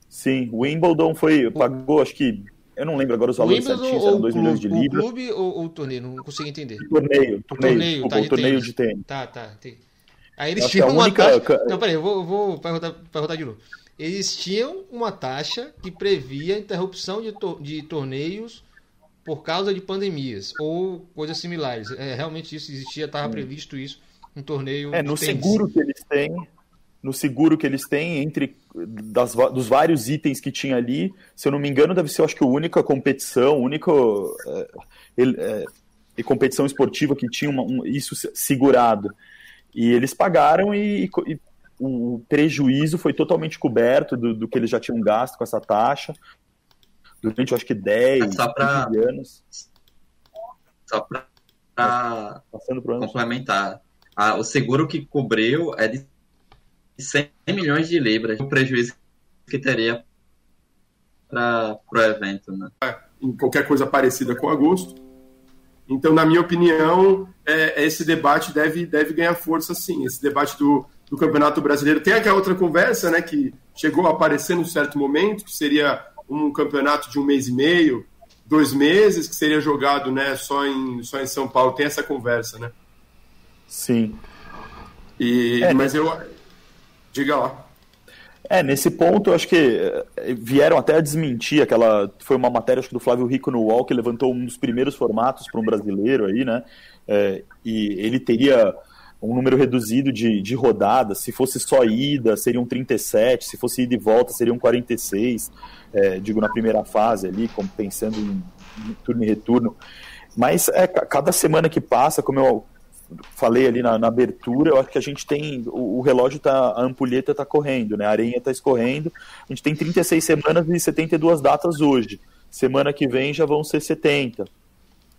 D: Sim, o Wimbledon foi, pagou, acho que eu não lembro agora os valores certinhos, eram 2 milhões de libras.
B: O clube ou o torneio? Não consigo entender.
D: O torneio, o torneio, torneio, tá, o torneio de tênis.
B: Tá, tá. Aí eles tinham uma única... taxa... Não, peraí, eu vou, vou perguntar, perguntar de novo. Eles tinham uma taxa que previa interrupção de, to de torneios por causa de pandemias ou coisas similares. É, realmente isso existia, estava previsto isso, um torneio.
D: É, no seguro que eles têm, no seguro que eles têm, entre das, dos vários itens que tinha ali, se eu não me engano, deve ser, acho que a única competição, única é, é, competição esportiva que tinha uma, um, isso segurado. E eles pagaram e, e, o prejuízo foi totalmente coberto do, do, que eles já tinham gasto com essa taxa durante, acho que 10,
F: só pra, anos. Só para complementar, ah, o seguro que cobriu é de 100 milhões de libras, o prejuízo que teria para o evento. Né?
E: Em qualquer coisa parecida com agosto. Então, na minha opinião, é, esse debate deve, deve ganhar força sim. Esse debate do, do Campeonato Brasileiro. Tem aquela outra conversa né, que chegou a aparecer num certo momento, que seria um campeonato de um mês e meio, dois meses, que seria jogado né, só, em, só em São Paulo. Tem essa conversa, né?
D: Sim.
E: E, é, mas eu. Diga lá.
D: É, nesse ponto, eu acho que eh, vieram até a desmentir aquela. Foi uma matéria, acho que do Flávio Rico no UOL, que levantou um dos primeiros formatos para um brasileiro aí, né? É, e ele teria um número reduzido de, de rodadas. Se fosse só ida, seriam 37. Se fosse ida e volta, seriam 46. É, digo, na primeira fase ali, como pensando em, em turno e retorno. Mas é, cada semana que passa, como eu falei ali na, na, abertura, eu acho que a gente tem. O, o relógio tá. A ampulheta está correndo, né? A areia está escorrendo. A gente tem 36 semanas e 72 datas hoje. Semana que vem já vão ser 70.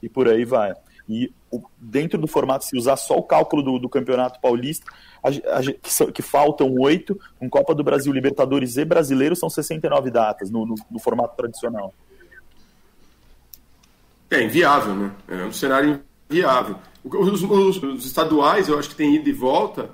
D: E por aí vai. E o, dentro do formato, se usar só o cálculo do, do Campeonato Paulista, a, a, que, so, que, faltam oito, com Copa do Brasil, Libertadores e Brasileiro, são 69 datas no, no, no formato tradicional.
E: É inviável, né? É um cenário inviável. Os, os, os, estaduais, eu acho que tem ida e volta,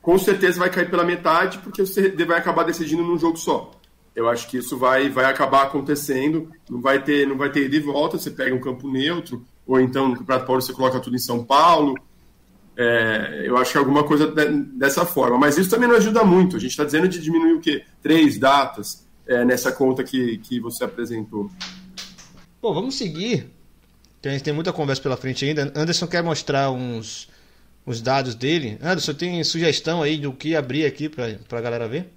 E: com certeza vai cair pela metade, porque você vai acabar decidindo num jogo só. Eu acho que isso vai, vai acabar acontecendo, não vai ter não vai ter ida e volta, você pega um campo neutro, ou então no Campeonato Paulista você coloca tudo em São Paulo. É, eu acho que alguma coisa dessa forma. Mas isso também não ajuda muito. A gente está dizendo de diminuir o quê? Três datas é, nessa conta que, que você apresentou.
B: Bom, vamos seguir a gente tem muita conversa pela frente ainda. Anderson quer mostrar uns, uns dados dele. Anderson, tem sugestão aí do que abrir aqui para a galera ver?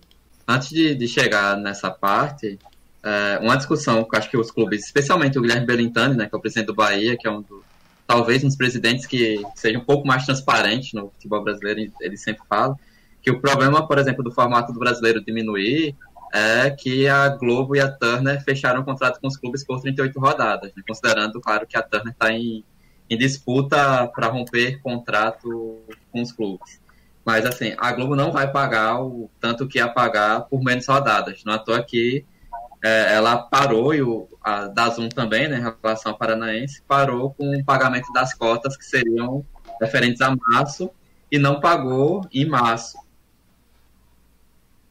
F: Antes de, de chegar nessa parte, é, uma discussão que acho que os clubes, especialmente o Guilherme Belintani, né, que é o presidente do Bahia, que é um do, talvez um dos presidentes que seja um pouco mais transparente no futebol brasileiro, ele sempre fala, que o problema, por exemplo, do formato do brasileiro diminuir é que a Globo e a Turner fecharam um contrato com os clubes por 38 rodadas, né? considerando, claro, que a Turner está em, em disputa para romper contrato com os clubes. Mas, assim, a Globo não vai pagar o tanto que ia pagar por menos rodadas. Não é à toa que é, ela parou, e o, a Dazum também, né, em relação ao Paranaense, parou com o pagamento das cotas que seriam referentes a março e não pagou em março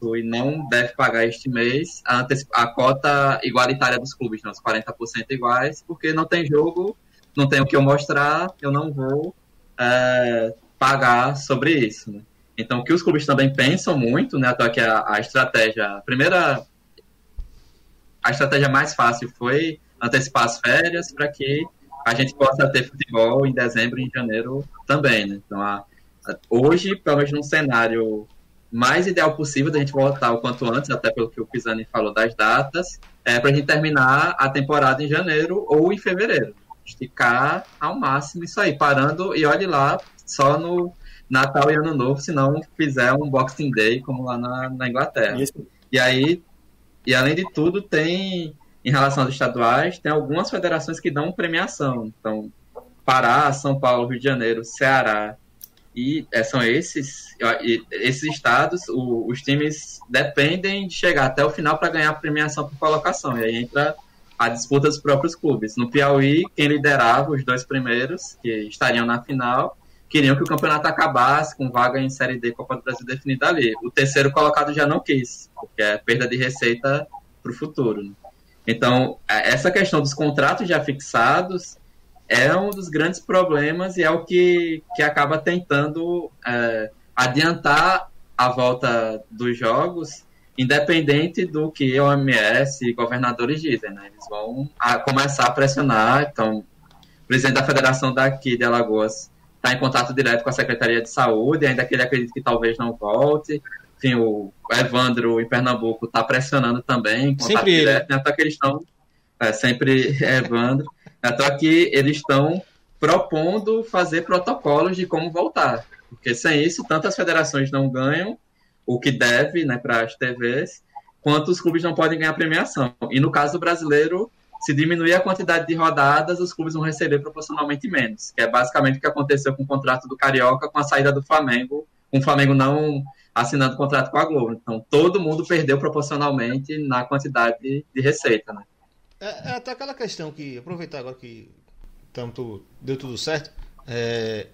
F: e não deve pagar este mês a, a cota igualitária dos clubes, né, os 40% iguais, porque não tem jogo, não tem o que eu mostrar, eu não vou é, pagar sobre isso. Né? Então, o que os clubes também pensam muito, né, até que a, a estratégia, a primeira, a estratégia mais fácil foi antecipar as férias para que a gente possa ter futebol em dezembro e em janeiro também. Né? Então, a, a, hoje, pelo menos num cenário mais ideal possível da gente voltar o quanto antes, até pelo que o Pisani falou das datas, é para a gente terminar a temporada em janeiro ou em fevereiro. Esticar ao máximo isso aí, parando e olhe lá só no Natal e Ano Novo, se não fizer um Boxing Day como lá na, na Inglaterra. Isso. E aí, e além de tudo, tem, em relação aos estaduais, tem algumas federações que dão premiação. Então, Pará, São Paulo, Rio de Janeiro, Ceará, E é, são esses, esses estados, o, os times dependem de chegar até o final para ganhar a premiação por colocação. E aí entra a disputa dos próprios clubes. No Piauí, quem liderava, os dois primeiros, que estariam na final, queriam que o campeonato acabasse com vaga em Série D Copa do Brasil definida ali. O terceiro colocado já não quis, porque é perda de receita para o futuro. Né? Então, é, essa questão dos contratos já fixados é um dos grandes problemas e é o que, que acaba tentando é, adiantar a volta dos jogos, independente do que a OMS e governadores dizem. Né? Eles vão a, começar a pressionar. Então, o presidente da federação daqui de Alagoas está em contato direto com a Secretaria de Saúde, ainda que ele acredite que talvez não volte. Enfim, o Evandro em Pernambuco está pressionando também,
B: contato sempre direto,
F: né? até que eles estão é, sempre (laughs) Evandro. Até que eles estão propondo fazer protocolos de como voltar. Porque sem isso, tanto as federações não ganham o que deve né, para as TVs, quanto os clubes não podem ganhar premiação. E no caso brasileiro, se diminuir a quantidade de rodadas, os clubes vão receber proporcionalmente menos, que é basicamente o que aconteceu com o contrato do Carioca com a saída do Flamengo, com o Flamengo não assinando contrato com a Globo. Então, todo mundo perdeu proporcionalmente na quantidade de receita, né?
B: É, é até aquela questão que, aproveitar agora que tanto deu tudo certo, é,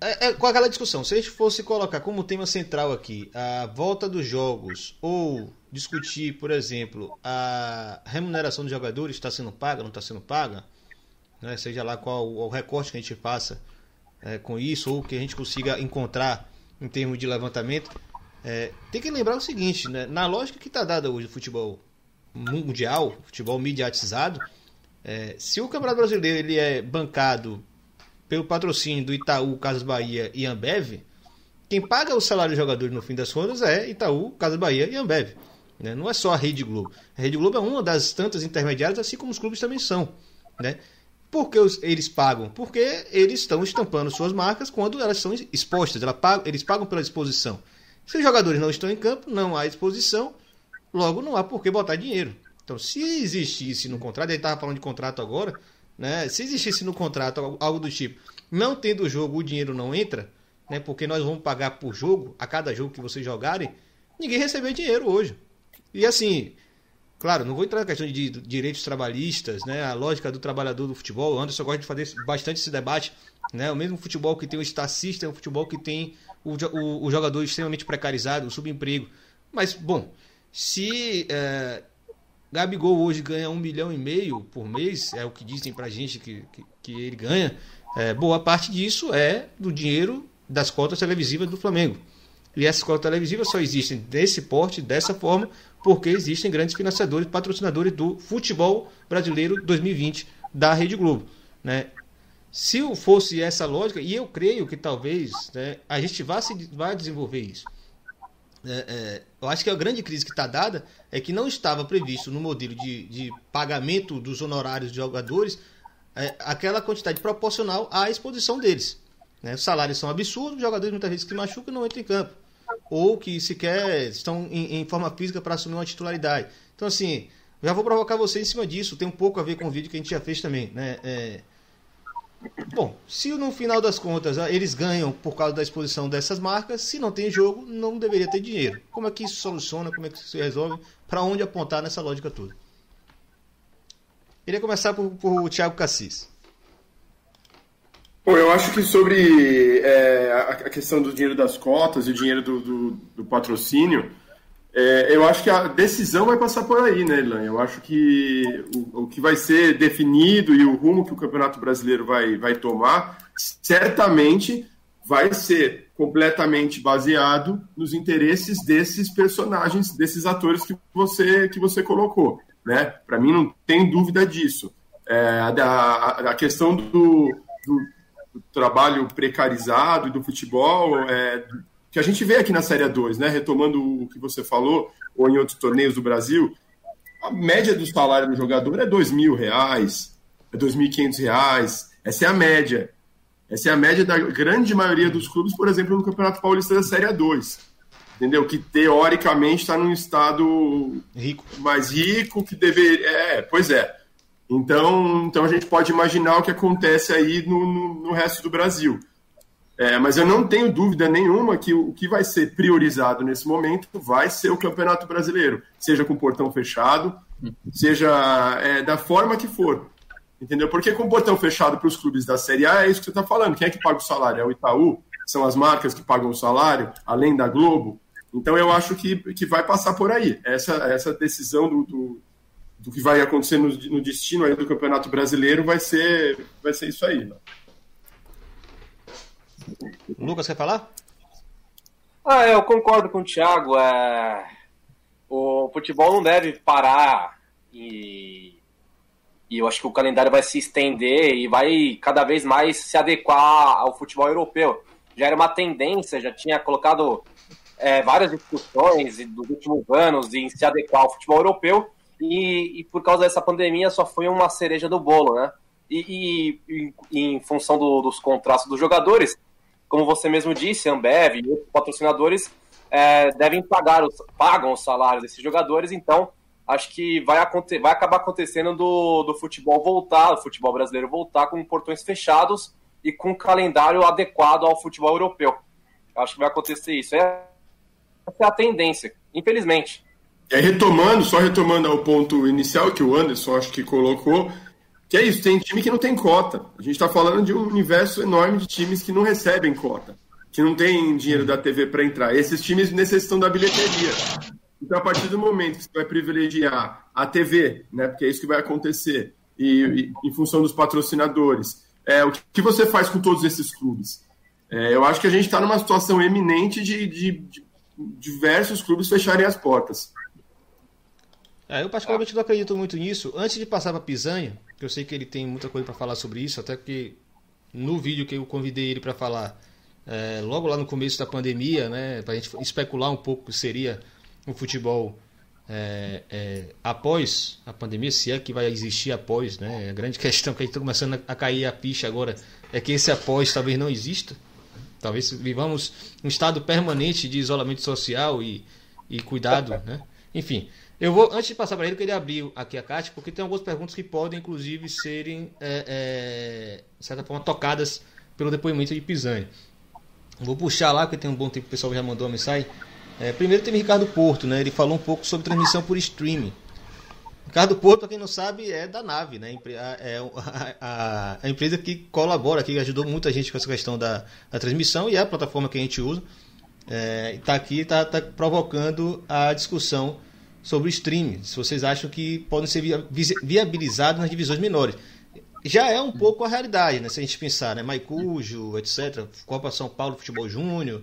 B: é, é, com aquela discussão, se a gente fosse colocar como tema central aqui a volta dos jogos ou discutir, por exemplo, a remuneração dos jogadores está sendo paga, não está sendo paga, né, seja lá qual o recorte que a gente faça é, com isso ou que a gente consiga encontrar em termos de levantamento, é, tem que lembrar o seguinte, né, na lógica que está dada hoje do futebol mundial, futebol mediatizado, é, se o Campeonato Brasileiro ele é bancado pelo patrocínio do Itaú, Casas Bahia e Ambev, quem paga o salário do jogador no fim das contas é Itaú, Casas Bahia e Ambev. Né? Não é só a Rede Globo. A Rede Globo é uma das tantas intermediárias, assim como os clubes também são. Né? Por que eles pagam? Porque eles estão estampando suas marcas quando elas são expostas. eles pagam pela exposição. Se os jogadores não estão em campo, não há exposição, logo não há por que botar dinheiro. Então, se existisse no contrato, ele estava falando de contrato agora, né? Se existisse no contrato algo do tipo, não tendo jogo, o dinheiro não entra, né? Porque nós vamos pagar por jogo, a cada jogo que vocês jogarem, ninguém recebeu dinheiro hoje. E assim, claro, não vou entrar na questão de direitos trabalhistas, né? A lógica do trabalhador do futebol. O Anderson gosta de fazer bastante esse debate, né? O mesmo futebol que tem o estacista é um futebol que tem o, o, o jogador extremamente precarizado, o subemprego. Mas, bom, se é, Gabigol hoje ganha um milhão e meio por mês, é o que dizem pra gente que, que, que ele ganha. É, boa parte disso é do dinheiro das cotas televisivas do Flamengo. E essas cotas televisivas só existem desse porte, dessa forma, porque existem grandes financiadores, patrocinadores do futebol brasileiro 2020 da Rede Globo. Né? Se fosse essa lógica, e eu creio que talvez né, a gente vá, se, vá desenvolver isso. É, é, eu acho que a grande crise que está dada é que não estava previsto no modelo de, de pagamento dos honorários de jogadores é, aquela quantidade proporcional à exposição deles. Né? Os salários são absurdos, os jogadores muitas vezes que machucam não entram em campo. Ou que sequer estão em, em forma física para assumir uma titularidade. Então, assim, já vou provocar você em cima disso. Tem um pouco a ver com o vídeo que a gente já fez também. Né? É, Bom, se no final das contas ah, eles ganham por causa da exposição dessas marcas, se não tem jogo, não deveria ter dinheiro. Como é que isso soluciona? Como é que isso se resolve? Para onde apontar nessa lógica toda? Queria começar por, por o Thiago Cassis.
E: Bom, eu acho que sobre é, a questão do dinheiro das cotas e o dinheiro do, do, do patrocínio, é, eu acho que a decisão vai passar por aí, né, Ilan? Eu acho que o, o, que vai ser definido e o rumo que o Campeonato Brasileiro vai, vai tomar, certamente vai ser completamente baseado nos interesses desses personagens, desses atores que você, que você colocou. Né? Para mim, não tem dúvida disso. É, a, a, questão do, do, do, trabalho precarizado e do futebol, é, que a gente vê aqui na Série 2, né? Retomando o que você falou, ou em outros torneios do Brasil, a média do salário do jogador é dois mil reais, é dois mil e quinhentos reais. Essa é a média. Essa é a média da grande maioria dos clubes, por exemplo, no Campeonato Paulista da Série 2. Entendeu? Que teoricamente está num estado
B: rico.
E: mais rico, que deveria. É, pois é. Então, então a gente pode imaginar o que acontece aí no, no, no resto do Brasil. É, mas eu não tenho dúvida nenhuma que o que vai ser priorizado nesse momento vai ser o Campeonato Brasileiro, seja com portão fechado, seja é, da forma que for. Entendeu? Porque com portão fechado para os clubes da Série A é isso que você está falando. Quem é que paga o salário? É o Itaú? São as marcas que pagam o salário, além da Globo? Então eu acho que, que vai passar por aí. Essa, essa decisão do, do, do que vai acontecer no, no, destino aí do Campeonato Brasileiro vai ser, vai ser isso aí. Né?
B: Lucas, quer falar?
C: Ah, eu concordo com o Thiago. É... O futebol não deve parar e... e eu acho que o calendário vai se estender e vai cada vez mais se adequar ao futebol europeu. Já era uma tendência, já tinha colocado é, várias discussões dos últimos anos em se adequar ao futebol europeu e, e, por causa dessa pandemia só foi uma cereja do bolo, né? E, e, e em função do, dos contratos dos jogadores, como você mesmo disse, Ambev e outros patrocinadores é, devem pagar os, pagam os salários desses jogadores, então acho que vai, vai acabar acontecendo do, do futebol voltar, do futebol brasileiro voltar com portões fechados e com um calendário adequado ao futebol europeu. Acho que vai acontecer isso. Essa é a tendência, infelizmente.
E: É, retomando, só retomando ao ponto inicial que o Anderson acho que colocou, que é isso, tem time que não tem cota. A gente está falando de um universo enorme de times que não recebem cota, que não tem dinheiro da TV para entrar. Esses times necessitam da bilheteria. Então, a partir do momento que você vai privilegiar a TV, né, porque é isso que vai acontecer, e, e em função dos patrocinadores, é, o que você faz com todos esses clubes? É, eu acho que a gente está numa situação eminente de, de, de, diversos clubes fecharem as portas.
B: É, eu particularmente não acredito muito nisso. Antes de passar para Pisanha, que eu sei que ele tem muita coisa para falar sobre isso, até que no vídeo que eu convidei ele para falar, é, logo lá no começo da pandemia, né, para a gente especular um pouco o que seria o futebol é, é, após a pandemia, se é que vai existir após, né? A grande (laughs) questão que a gente está começando a cair a picha agora é que esse após talvez não exista. Talvez vivamos um estado permanente de isolamento social e, e cuidado, né? Enfim, eu vou, antes de passar para ele, eu queria abrir aqui a caixa, porque tem algumas perguntas que podem, inclusive, serem, é, é, de certa forma, tocadas pelo depoimento de Pisani. Vou puxar lá, porque tem um bom tempo que o pessoal já mandou a mensagem. É, primeiro tem o Ricardo Porto, né? Ele falou um pouco sobre transmissão por streaming. Ricardo Porto, para quem não sabe, é da nave, né? É (laughs) a, a, a, empresa que colabora, que ajudou muita gente com essa questão da, da transmissão e é a plataforma que a gente usa. Está é, aqui, está tá provocando a discussão sobre o streaming, se vocês acham que podem ser viabilizados nas divisões menores. Já é um pouco a realidade, né? Se a gente pensar, né? Maicujo, etc., Copa São Paulo Futebol Júnior.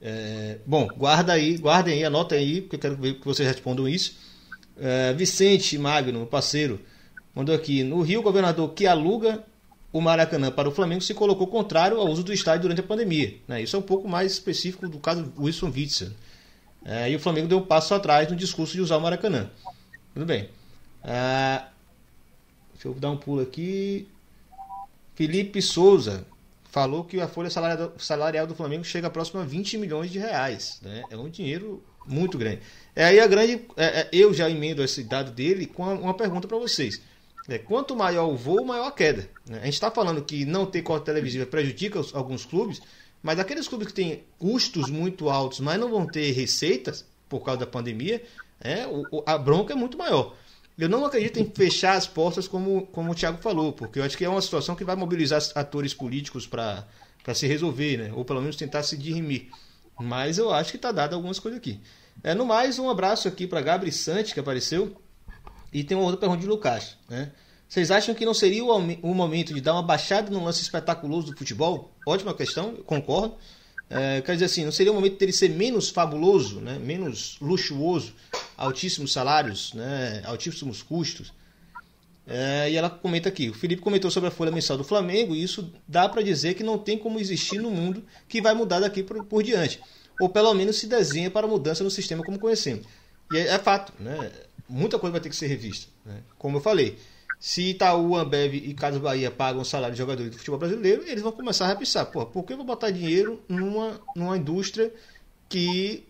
B: É... Bom, guarda aí, guardem aí, anotem aí, porque eu quero ver que vocês respondam isso. É... Vicente Magno, parceiro, mandou aqui. No Rio, o governador que aluga o Maracanã para o Flamengo se colocou contrário ao uso do estádio durante a pandemia. Né? Isso é um pouco mais específico do caso Wilson Witzel. É, e o Flamengo deu um passo atrás no discurso de usar o Maracanã. Tudo bem. É, deixa eu dar um pulo aqui. Felipe Souza falou que a folha salarial do Flamengo chega próximo a 20 milhões de reais. Né? É um dinheiro muito grande. É aí a grande. É, é, eu já emendo esse dado dele com uma pergunta para vocês. É, quanto maior o voo, maior a queda. Né? A gente está falando que não ter cota televisiva prejudica os, alguns clubes, mas aqueles clubes que têm custos muito altos, mas não vão ter receitas por causa da pandemia, é, o, a bronca é muito maior. Eu não acredito em fechar as portas como, como o Thiago falou, porque eu acho que é uma situação que vai mobilizar atores políticos para se resolver, né? ou pelo menos tentar se dirimir. Mas eu acho que está dado algumas coisas aqui. É, no mais, um abraço aqui para Gabri Sante, que apareceu. E tem uma outra pergunta de Lucas. Né? Vocês acham que não seria o, momento de dar uma baixada no lance espetaculoso do futebol? Ótima questão, concordo. É, quer dizer assim, não seria o momento dele ser menos fabuloso, né? menos luxuoso, altíssimos salários, né? altíssimos custos? É, e ela comenta aqui: o Felipe comentou sobre a folha mensal do Flamengo, e isso dá para dizer que não tem como existir no mundo que vai mudar daqui por, por diante. Ou pelo menos se desenha para mudança no sistema como conhecemos. E é, é fato, né? muita coisa vai ter que ser revista. Né? Como eu falei, se Itaú, Ambev e Casas Bahia pagam salário de jogadores do futebol brasileiro, eles vão começar a repensar. Pô, por que eu vou botar dinheiro numa, numa indústria que,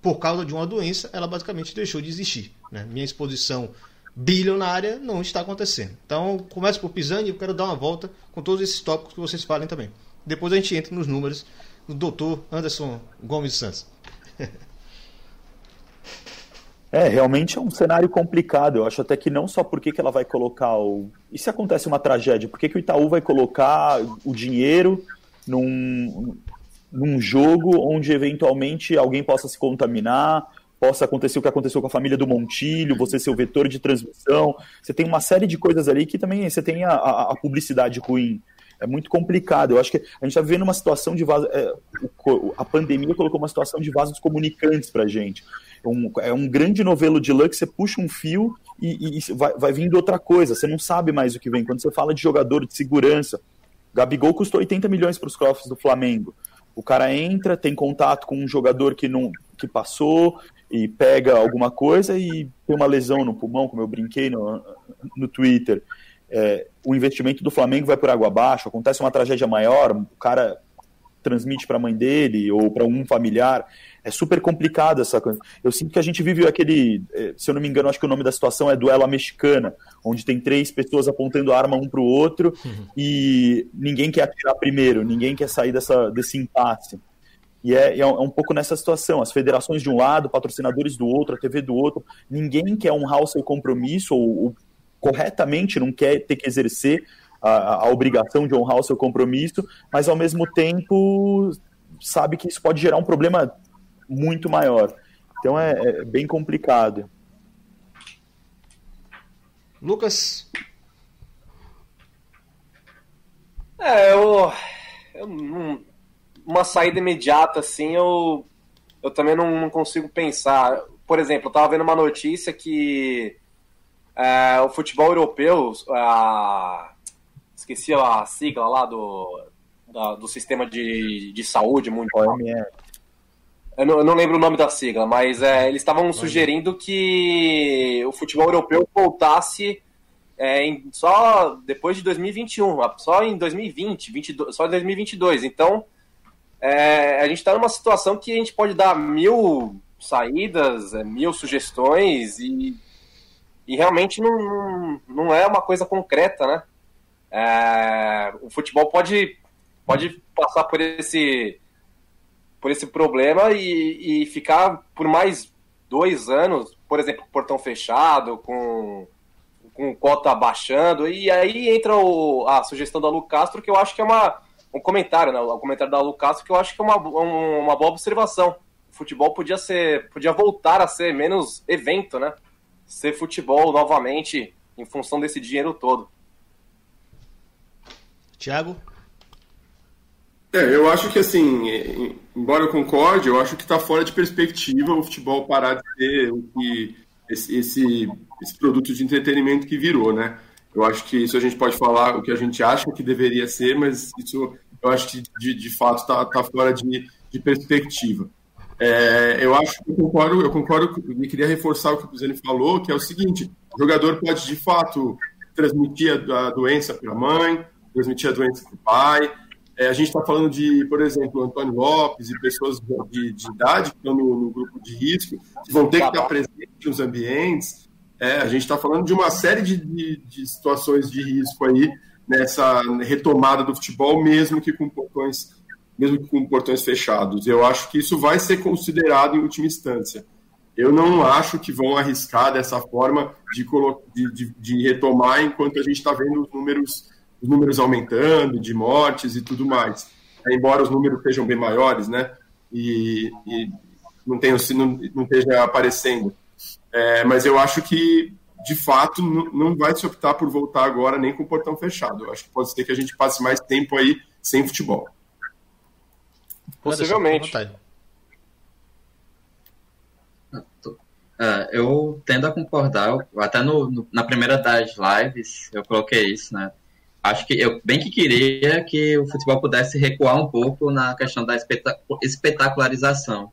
B: por causa de uma doença, ela basicamente deixou de existir? Né? Minha exposição bilionária não está acontecendo. Então, começo por Pisani e eu quero dar uma volta com todos esses tópicos que vocês falem também. Depois a gente entra nos números do doutor Anderson Gomes Santos. (laughs)
D: É, realmente é um cenário complicado. Eu acho até que não só porque que ela vai colocar o. E se acontece uma tragédia, por que, que o Itaú vai colocar o dinheiro num, num jogo onde eventualmente alguém possa se contaminar, possa acontecer o que aconteceu com a família do Montilho, você ser o vetor de transmissão. Você tem uma série de coisas ali que também você tem a, a, a publicidade ruim. É muito complicado. Eu acho que a gente está vivendo uma situação de vaso. É, a pandemia colocou uma situação de vasos comunicantes para gente. É um, é um grande novelo de lã que você puxa um fio e, e vai, vai vindo outra coisa. Você não sabe mais o que vem. Quando você fala de jogador, de segurança, Gabigol custou 80 milhões para os cofres do Flamengo. O cara entra, tem contato com um jogador que não que passou e pega alguma coisa e tem uma lesão no pulmão, como eu brinquei no, no Twitter. É, o investimento do Flamengo vai por água abaixo, acontece uma tragédia maior, o cara transmite para a mãe dele ou para um familiar. É super complicado essa coisa. Eu sinto que a gente vive aquele, eh, se eu não me engano, acho que o nome da situação é duelo mexicana, onde tem três pessoas apontando arma um para o outro uhum. e ninguém quer atirar primeiro, ninguém quer sair dessa, desse impasse. E é, é, um pouco nessa situação. As federações de um lado, patrocinadores do outro, a TV do outro, ninguém quer honrar o seu compromisso ou, ou corretamente não quer ter que exercer a, a, obrigação de honrar o seu compromisso, mas ao mesmo tempo sabe que isso pode gerar um problema muito maior. Então é, é bem complicado.
B: Lucas?
C: É, eu, eu uma saída imediata assim, eu, eu também não, não consigo pensar. Por exemplo, eu estava vendo uma notícia que é, o futebol europeu, a, esqueci a sigla lá do, da, do sistema de, de saúde mundial. Eu não, eu não, lembro o nome da sigla, mas é, eles estavam sugerindo que o futebol europeu voltasse é, em, só depois de 2021, só em 2020, 22, só em 2022. Então, é, a gente está numa situação que a gente pode dar mil saídas, é, mil sugestões e, e realmente não, não é uma coisa concreta, né? É, o futebol pode, pode passar por esse por esse problema e, e ficar por mais dois anos, por exemplo, portão fechado, com, com cota baixando, e aí entra o, a sugestão da Lu Castro, que eu acho que é uma, um comentário, né? O comentário da Lu Castro, que eu acho que é uma, uma boa observação. O futebol podia ser, podia voltar a ser menos evento, né? Ser futebol novamente em função desse dinheiro todo.
B: Tiago?
E: É, eu acho que assim, embora eu concorde, eu acho que está fora de perspectiva o futebol parar de ser esse, esse, esse, produto de entretenimento que virou, né? Eu acho que isso a gente pode falar o que a gente acha que deveria ser, mas isso eu acho que de, de fato está tá fora de, de perspectiva. É, eu acho eu concordo, eu concordo e queria reforçar o que o Zene falou, que é o seguinte: o jogador pode de fato transmitir a, a doença para a mãe, transmitir a doença para o pai, é, a gente está falando de, por exemplo, Antônio Lopes e pessoas de, de idade que estão no, no, grupo de risco, que vão ter que estar presentes nos ambientes. É, a gente está falando de uma série de, de, de, situações de risco aí nessa retomada do futebol, mesmo que com portões, mesmo que com portões fechados. Eu acho que isso vai ser considerado em última instância. Eu não acho que vão arriscar dessa forma de, de, retomar enquanto a gente está vendo os números os números aumentando de mortes e tudo mais. Embora os números sejam bem maiores, né? E, e não, tenham, não, não esteja aparecendo. É, mas eu acho que, de fato, não, não vai se optar por voltar agora nem com o portão fechado. Eu acho que pode ser que a gente passe mais tempo aí sem futebol.
C: Possivelmente.
F: Uh, eu tendo a concordar, até no, no, na primeira das lives eu coloquei isso, né? Acho que eu bem que queria que o futebol pudesse recuar um pouco na questão da espetacularização.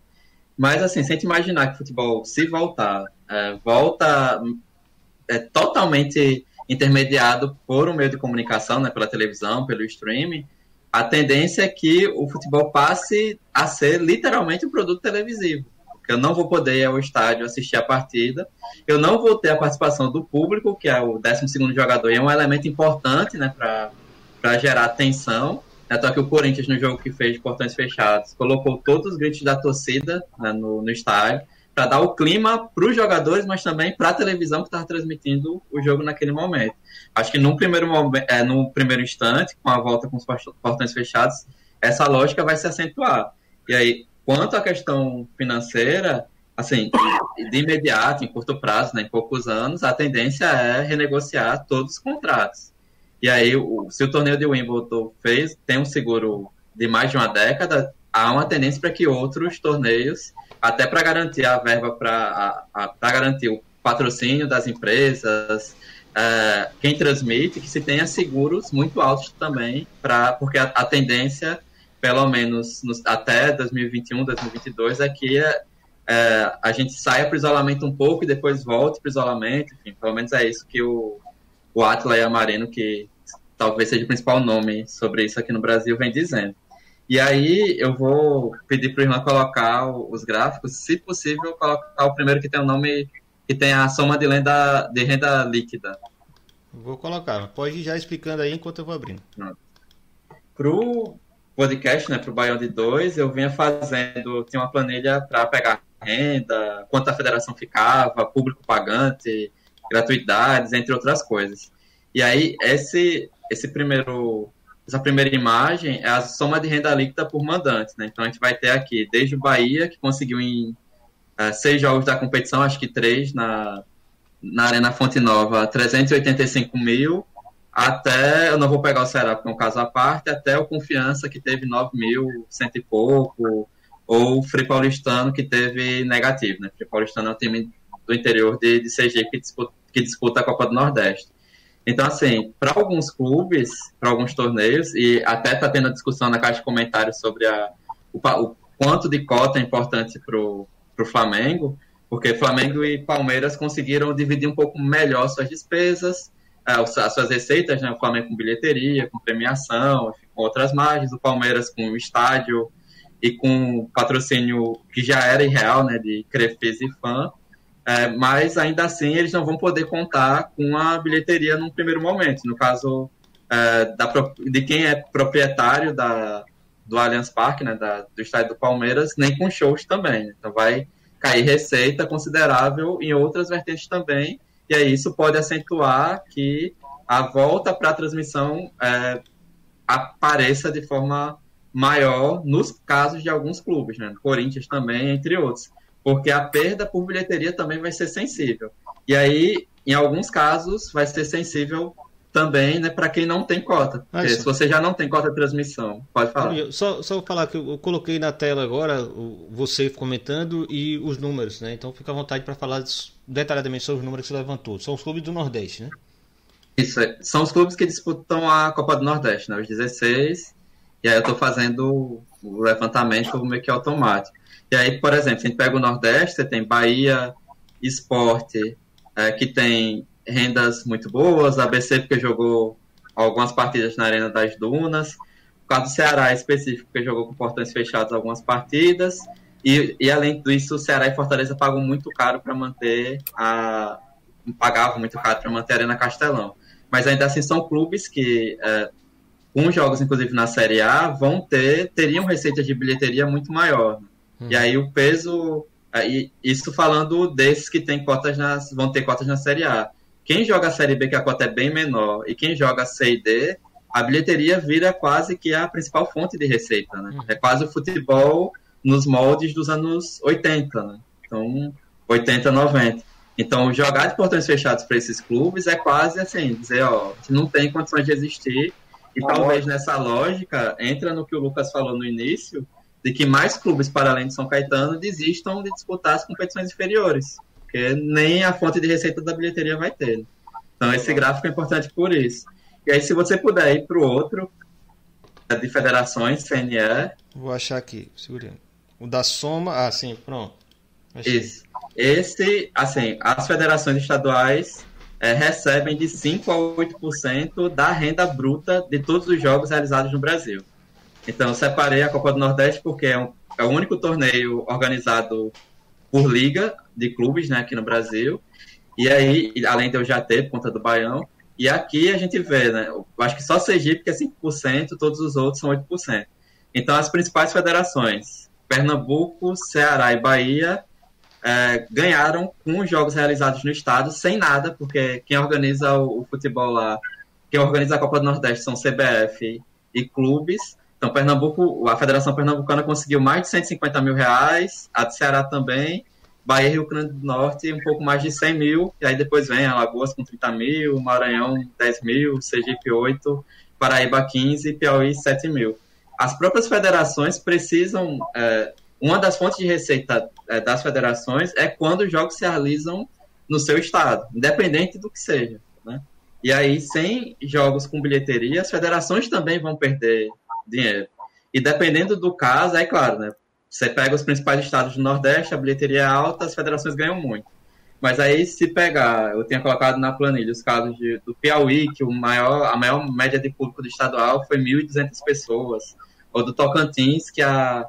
F: Mas, assim, sem te imaginar que o futebol, se voltar, é, volta é, totalmente intermediado por um meio de comunicação, né, pela televisão, pelo streaming, a tendência é que o futebol passe a ser literalmente um produto televisivo eu não vou poder ir ao estádio assistir a partida, eu não vou ter a participação do público, que é o 12 jogador, e é um elemento importante né, para gerar atenção, É só que o Corinthians, no jogo que fez de portões fechados, colocou todos os gritos da torcida né, no, no estádio para dar o clima para os jogadores, mas também para a televisão que estava transmitindo o jogo naquele momento. Acho que num primeiro, momento, é, no primeiro instante, com a volta com os portões fechados, essa lógica vai se acentuar. E aí, quanto à questão financeira, assim, de imediato, em curto prazo, né, em poucos anos, a tendência é renegociar todos os contratos. E aí, o, se o torneio de Wimbledon fez, tem um seguro de mais de uma década, há uma tendência para que outros torneios, até para garantir a verba, para garantir o patrocínio das empresas, é, quem transmite, que se tenha seguros muito altos também, pra, porque a, a tendência, pelo menos nos, até 2021, 2022, é que é, é, a gente saia para o isolamento um pouco e depois volte para o isolamento, enfim, pelo menos é isso que o, o Atla e a Marino, que talvez seja o principal nome sobre isso aqui no Brasil, vem dizendo. E aí eu vou pedir para o irmão colocar os gráficos, se possível, colocar o primeiro que tem o nome que tem a soma de, lenda, de renda líquida.
B: Vou colocar, pode ir já explicando aí enquanto eu vou abrindo.
F: Para o podcast, né, para o Baião de 2, eu vinha fazendo, tinha uma planilha para pegar renda, quanto a federação ficava, público pagante, gratuidades, entre outras coisas. E aí, esse, esse primeiro essa primeira imagem é a soma de renda líquida por mandante, né? Então a gente vai ter aqui desde o Bahia, que conseguiu em uh, seis jogos da competição, acho que três na, na Arena Fonte Nova, 385 mil, até, eu não vou pegar o Ceará porque é um caso à parte, até o Confiança, que teve 9 mil, cento e pouco, ou o Free Paulistano, que teve negativo, né? Free Paulistano é um time do interior de, de CG que disputa, que disputa a Copa do Nordeste. Então, assim, para alguns clubes, para alguns torneios, e até está tendo a discussão na caixa de comentários sobre a, o, o quanto de cota é importante para o Flamengo, porque Flamengo e Palmeiras conseguiram dividir um pouco melhor suas despesas, as suas receitas, né? O Flamengo com bilheteria, com premiação, com outras margens, o Palmeiras com estádio e com patrocínio que já era irreal, né? De Crefez e Fã. É, mas ainda assim eles não vão poder contar com a bilheteria num primeiro momento. No caso é, da, de quem é proprietário da, do Allianz Parque, né, da, do estádio do Palmeiras, nem com shows também. Então vai cair receita considerável em outras vertentes também, e aí isso pode acentuar que a volta para a transmissão é, apareça de forma maior nos casos de alguns clubes, né? Corinthians também, entre outros porque a perda por bilheteria também vai ser sensível. E aí, em alguns casos, vai ser sensível também né, para quem não tem cota. Porque se você já não tem cota de transmissão, pode falar.
B: Só, só falar que eu coloquei na tela agora você comentando e os números, né? Então fica à vontade para falar detalhadamente sobre os números que você levantou. São os clubes do Nordeste, né?
F: Isso, é. são os clubes que disputam a Copa do Nordeste, né? Os 16. E aí eu estou fazendo o levantamento meio que automático. E aí, por exemplo, se a gente pega o Nordeste, você tem Bahia, Esporte, é, que tem rendas muito boas, ABC porque jogou algumas partidas na Arena das Dunas, o caso do Ceará específico, porque jogou com portões fechados algumas partidas, e, e além disso, o Ceará e Fortaleza pagam muito caro para manter a. pagavam muito caro para manter a Arena Castelão. Mas ainda assim são clubes que, é, com jogos inclusive na Série A, vão ter, teriam receitas de bilheteria muito maior. Né? E aí o peso. Aí, isso falando desses que tem cotas nas, vão ter cotas na Série A. Quem joga a Série B, que a cota é bem menor, e quem joga C e D, a bilheteria vira quase que a principal fonte de receita. Né? É quase o futebol nos moldes dos anos 80. Né? Então, 80, 90. Então, jogar de portões fechados para esses clubes é quase assim, dizer, ó, não tem condições de existir. E talvez nessa lógica, entra no que o Lucas falou no início, de que mais clubes para além de São Caetano desistam de disputar as competições inferiores, porque nem a fonte de receita da bilheteria vai ter. Então esse gráfico é importante por isso. E aí se você puder ir para o outro, é de federações, CNE.
B: Vou achar aqui, segurando. O da soma, ah, sim, pronto.
F: Achei. Isso. Esse, assim, as federações estaduais é, recebem de 5 a 8% da renda bruta de todos os jogos realizados no Brasil. Então, eu separei a Copa do Nordeste porque é, um, é o único torneio organizado por liga de clubes né, aqui no Brasil. E aí, além de eu já ter, por conta do Baião, E aqui a gente vê, né? Eu acho que só Sergipe que é 5%, todos os outros são 8%. Então, as principais federações, Pernambuco, Ceará e Bahia, é, ganharam com os jogos realizados no estado sem nada, porque quem organiza o, o, futebol lá, quem organiza a Copa do Nordeste são CBF e clubes. Então, Pernambuco, a Federação Pernambucana conseguiu mais de 150 mil reais, a de Ceará também, Bahia e Rio Grande do Norte um pouco mais de 100 mil, e aí depois vem Alagoas com 30 mil, Maranhão 10 mil, Sergipe 8, Paraíba 15 Piauí 7 mil. As próprias federações precisam é, uma das fontes de receita é, das federações é quando os jogos se realizam no seu estado, independente do que seja. Né? E aí, sem jogos com bilheteria, as federações também vão perder dinheiro. E dependendo do caso, é claro, né? Você pega os principais estados do Nordeste, a bilheteria é alta, as federações ganham muito. Mas aí, se pegar, eu tinha colocado na planilha os casos de, do Piauí, que o maior, a maior média de público do estadual foi 1.200 pessoas, ou do Tocantins, que a,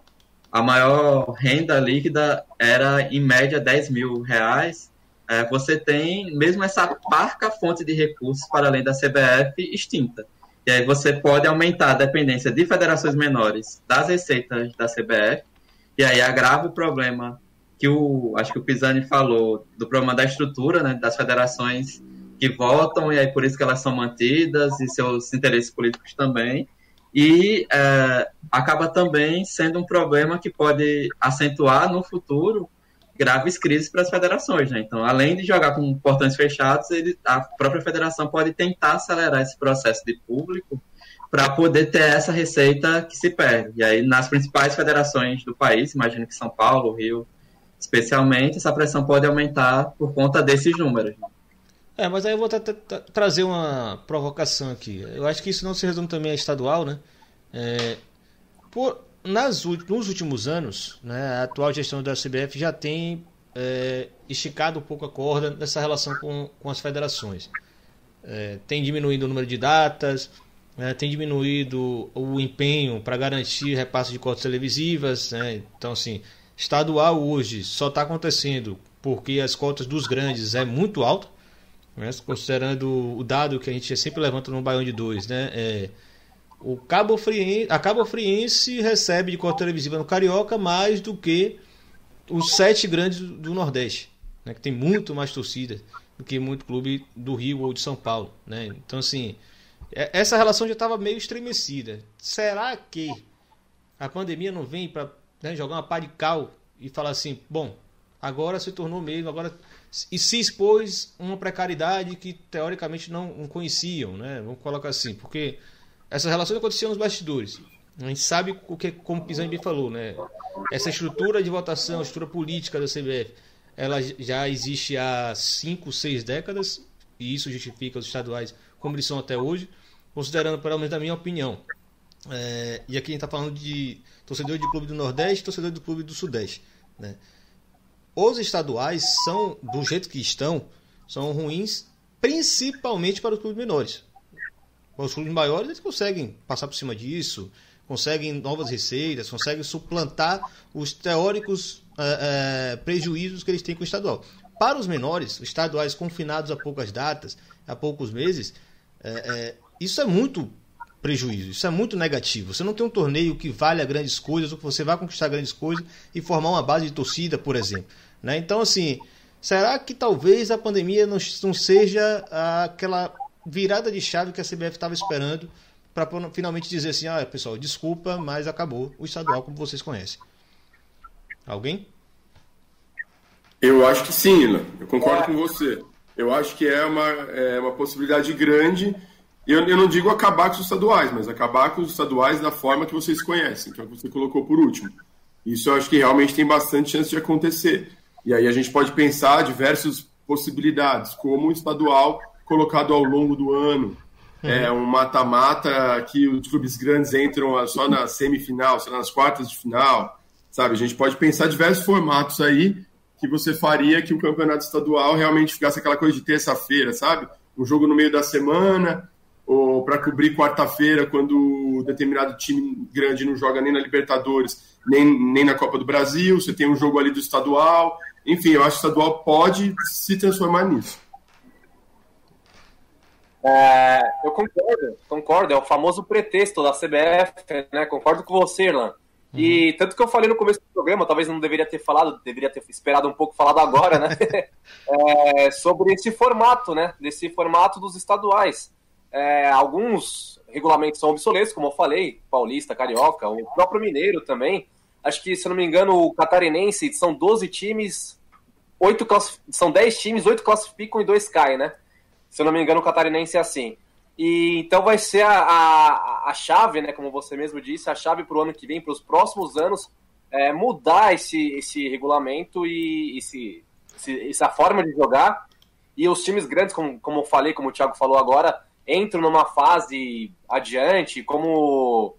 F: a maior renda líquida era em média 10 mil reais, é, você tem mesmo essa parca fonte de recursos para além da CBF extinta. E aí você pode aumentar a dependência de federações menores das receitas da CBF, e aí agrava o problema que o acho que o Pisani falou do problema da estrutura né, das federações que votam e aí por isso que elas são mantidas e seus interesses políticos também. E é, acaba também sendo um problema que pode acentuar no futuro graves crises para as federações. Né? Então, além de jogar com portões fechados, ele, a própria federação pode tentar acelerar esse processo de público para poder ter essa receita que se perde. E aí, nas principais federações do país, imagino que São Paulo, Rio, especialmente, essa pressão pode aumentar por conta desses números. Né?
B: É, mas aí eu vou trazer uma provocação aqui. Eu acho que isso não se resume também a estadual, né? É, por, nas, nos últimos anos, né, a atual gestão da CBF já tem é, esticado um pouco a corda nessa relação com, com as federações. É, tem diminuído o número de datas, né, tem diminuído o empenho para garantir repasse de cotas televisivas. Né, então, assim, estadual hoje só está acontecendo porque as cotas dos grandes é muito alta né? Considerando o dado que a gente sempre levanta no Baião de 2, né? É, o Cabo Friense, a Cabo Friense recebe de cota televisiva no Carioca mais do que os sete grandes do Nordeste, né? que tem muito mais torcida do que muito clube do Rio ou de São Paulo. Né? Então, assim, é, essa relação já estava meio estremecida. Será que a pandemia não vem para né, jogar uma pá de cal e falar assim, bom, agora se tornou mesmo, agora e se expôs uma precariedade que teoricamente não, não conheciam, né? Vamos colocar assim, porque essas relações aconteciam nos bastidores. A gente sabe o que, como o Pisani falou, né? Essa estrutura de votação, a estrutura política da CBF, ela já existe há 5, 6 décadas, e isso justifica os estaduais como eles são até hoje, considerando, pelo menos na minha opinião. É, e aqui a gente está falando de torcedor de clube do Nordeste torcedor do clube do Sudeste. Né? os estaduais são, do jeito que estão, são ruins principalmente para os clubes menores. Os clubes maiores eles conseguem passar por cima disso, conseguem novas receitas, conseguem suplantar os teóricos é, é, prejuízos que eles têm com o estadual. Para os menores, estaduais confinados a poucas datas, a poucos meses, é, isso é muito prejuízo, isso é muito negativo. Você não tem um torneio que valha grandes coisas, ou que você vai conquistar grandes coisas e formar uma base de torcida, por exemplo. Né? Então, assim, será que talvez a pandemia não, não seja aquela virada de chave que a CBF estava esperando para finalmente dizer assim, ah, pessoal, desculpa, mas acabou o estadual como vocês conhecem. Alguém?
E: Eu acho que sim, Ilan. Eu concordo com você. Eu acho que é uma, é uma possibilidade grande. Eu, eu não digo acabar com os estaduais, mas acabar com os estaduais da forma que vocês conhecem, que é o que você colocou por último. Isso eu acho que realmente tem bastante chance de acontecer. E aí a gente pode pensar diversas possibilidades, como o estadual colocado ao longo do ano, uhum. é um mata-mata que os clubes grandes entram só na semifinal, só nas quartas de final, sabe? A gente pode pensar diversos formatos aí que você faria que o campeonato estadual realmente ficasse aquela coisa de terça-feira, sabe? Um jogo no meio da semana, ou para cobrir quarta-feira, quando determinado time grande não joga nem na Libertadores, nem, nem na Copa do Brasil, você tem um jogo ali do estadual, enfim, eu acho que o estadual pode se transformar nisso.
C: É, eu concordo, concordo. É o famoso pretexto da CBF, né? Concordo com você, Irlan. Uhum. E tanto que eu falei no começo do programa, talvez não deveria ter falado, deveria ter esperado um pouco falado agora, né? (laughs) é, sobre esse formato, né? Desse formato dos estaduais. É, alguns regulamentos são obsoletos, como eu falei, paulista, carioca, o próprio mineiro também. Acho que, se não me engano, o catarinense são 12 times, 8 são 10 times, 8 classificam e 2 caem, né? Se eu não me engano, o catarinense é assim. E então vai ser a, a, a chave, né, como você mesmo disse, a chave para o ano que vem, para os próximos anos, é, mudar esse, esse regulamento e esse, esse, essa forma de jogar. E os times grandes, como, como eu falei, como o Thiago falou agora, entram numa fase adiante, como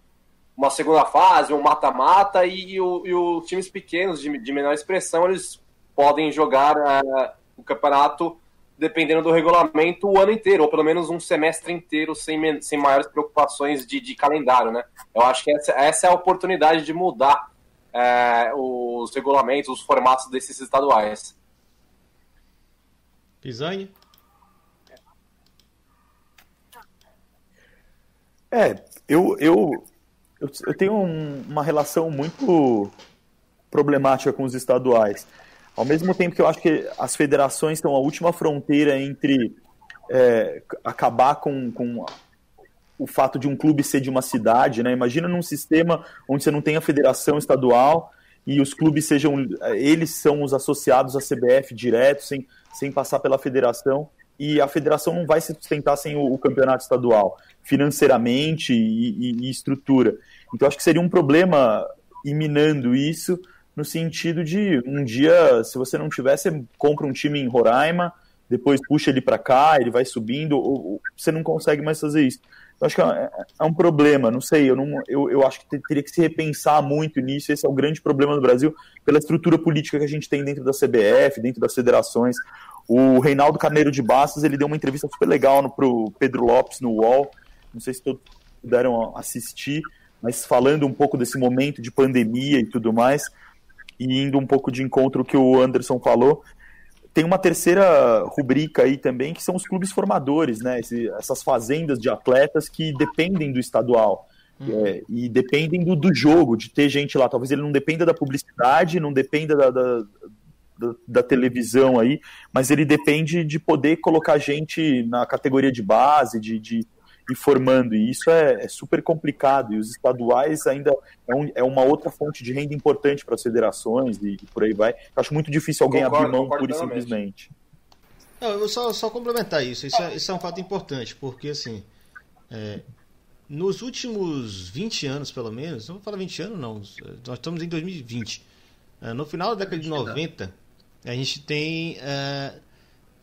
C: uma segunda fase, um mata-mata, e, e, o, e, os times pequenos, de, de menor expressão, eles podem jogar uh, o campeonato dependendo do regulamento, o ano inteiro, ou pelo menos um semestre inteiro, sem, sem maiores preocupações de, de calendário, né? Eu acho que essa, essa é a oportunidade de mudar é, os regulamentos, os formatos desses estaduais.
B: Pisani?
D: É, eu, eu, eu, eu tenho um, uma relação muito problemática com os estaduais. Ao mesmo tempo que eu acho que as federações são a última fronteira entre é, acabar com, com o fato de um clube ser de uma cidade, né? Imagina num sistema onde você não tem a federação estadual e os clubes sejam eles são os associados à CBF direto, sem, sem passar pela federação e a federação não vai se sustentar sem o, o campeonato estadual financeiramente e, e, e estrutura. Então acho que seria um problema iminando isso no sentido de um dia, se você não tiver, você compra um time em Roraima, depois puxa ele para cá, ele vai subindo, ou, ou, você não consegue mais fazer isso. Eu acho que é, é, um problema, não sei, eu, não, eu, eu acho que teria que se repensar muito nisso, esse é o grande problema do Brasil, pela estrutura política que a gente tem dentro da CBF, dentro das federações. O Reinaldo Carneiro de Bastos, ele deu uma entrevista super legal para o Pedro Lopes no UOL, não sei se todos puderam assistir, mas falando um pouco desse momento de pandemia e tudo mais, e indo um pouco de encontro que o Anderson falou, tem uma terceira rubrica aí também, que são os clubes formadores, né? Esse, essas fazendas de atletas que dependem do estadual. Uhum. É, e dependem do, do, jogo, de ter gente lá. Talvez ele não dependa da publicidade, não dependa da, da, da, da televisão aí, mas ele depende de poder colocar gente na categoria de base, de, de e formando. E isso é, é super complicado. E os estaduais ainda é, um, é, uma outra fonte de renda importante para as federações e, e, por aí vai. Eu acho muito difícil alguém concordo, abrir mão pura e simplesmente.
B: Não, eu vou só, só complementar isso. Isso é, isso é um fato importante, porque assim. É, nos últimos 20 anos, pelo menos, não vou falar 20 anos, não. Nós estamos em 2020. É, no final da década de 90, a gente tem. É,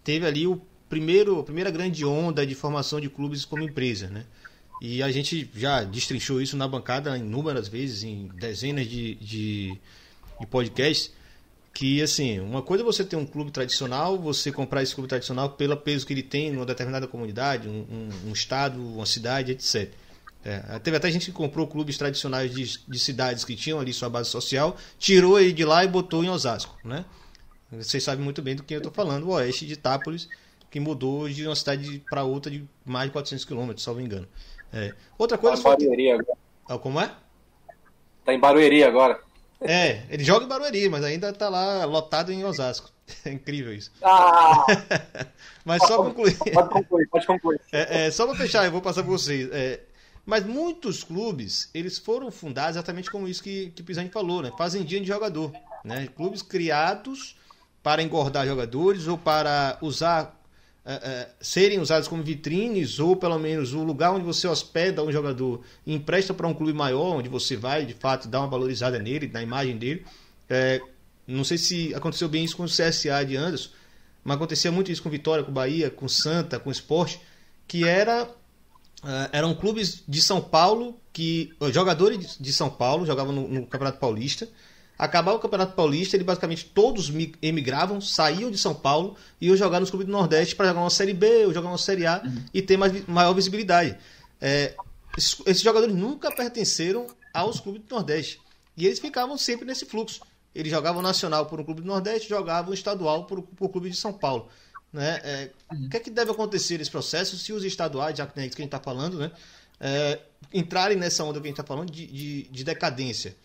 B: teve ali o primeiro, primeira grande onda de formação de clubes como empresa, né? E a gente já destrinchou isso na bancada inúmeras vezes, em dezenas de, de, de podcasts, que assim, uma coisa é você ter um clube tradicional, você comprar esse clube tradicional pelo peso que ele tem numa determinada comunidade, um, um, um estado, uma cidade, etc. É, teve até gente que comprou clubes tradicionais de, de cidades que tinham ali sua base social, tirou ele de lá e botou em Osasco, né? Vocês sabem muito bem do que eu estou falando, o oeste de Itápolis, que mudou de uma cidade para outra de mais de 400 quilômetros, salvo engano. É. Outra coisa.
C: Tá em Barueri agora.
B: Ah, como é?
C: Tá em Barueri agora.
B: É, ele joga em Barueri, mas ainda tá lá lotado em Osasco. (laughs) É incrível isso.
C: Ah! (laughs)
B: mas só concluir.
C: Pode concluir, pode concluir.
B: É, é, só para fechar, eu vou passar para vocês. É, mas muitos clubes, eles foram fundados exatamente como isso que, que o Pisani falou, né? Fazendinha de jogador. Né? Clubes criados para engordar jogadores ou para usar uh, serem usados como vitrines ou pelo menos o lugar onde você hospeda um jogador e empresta para um clube maior, onde você vai de fato dar uma valorizada nele, na imagem dele. É, não sei se aconteceu bem isso com o CSA de Anderson, mas acontecia muito isso com Vitória, com Bahia, com Santa, com Esporte, que era uh, eram clubes de São Paulo que jogadores de São Paulo jogavam no, no Campeonato Paulista Acabava o Campeonato Paulista, ele basicamente todos emigravam, saíam de São Paulo e iam jogar nos clubes do Nordeste para jogar uma Série B ou jogar uma Série A uhum. e ter mais, maior visibilidade. É, esses, esses, jogadores nunca pertenceram aos clubes do Nordeste. E eles ficavam sempre nesse fluxo. Eles jogavam nacional por um clube do Nordeste, jogavam estadual por, por um clube de São Paulo. né? É, o que é que deve acontecer nesse processo se os estaduais, já que é isso que a gente está falando, né? É, entrarem nessa onda que a gente está falando de, de, de, decadência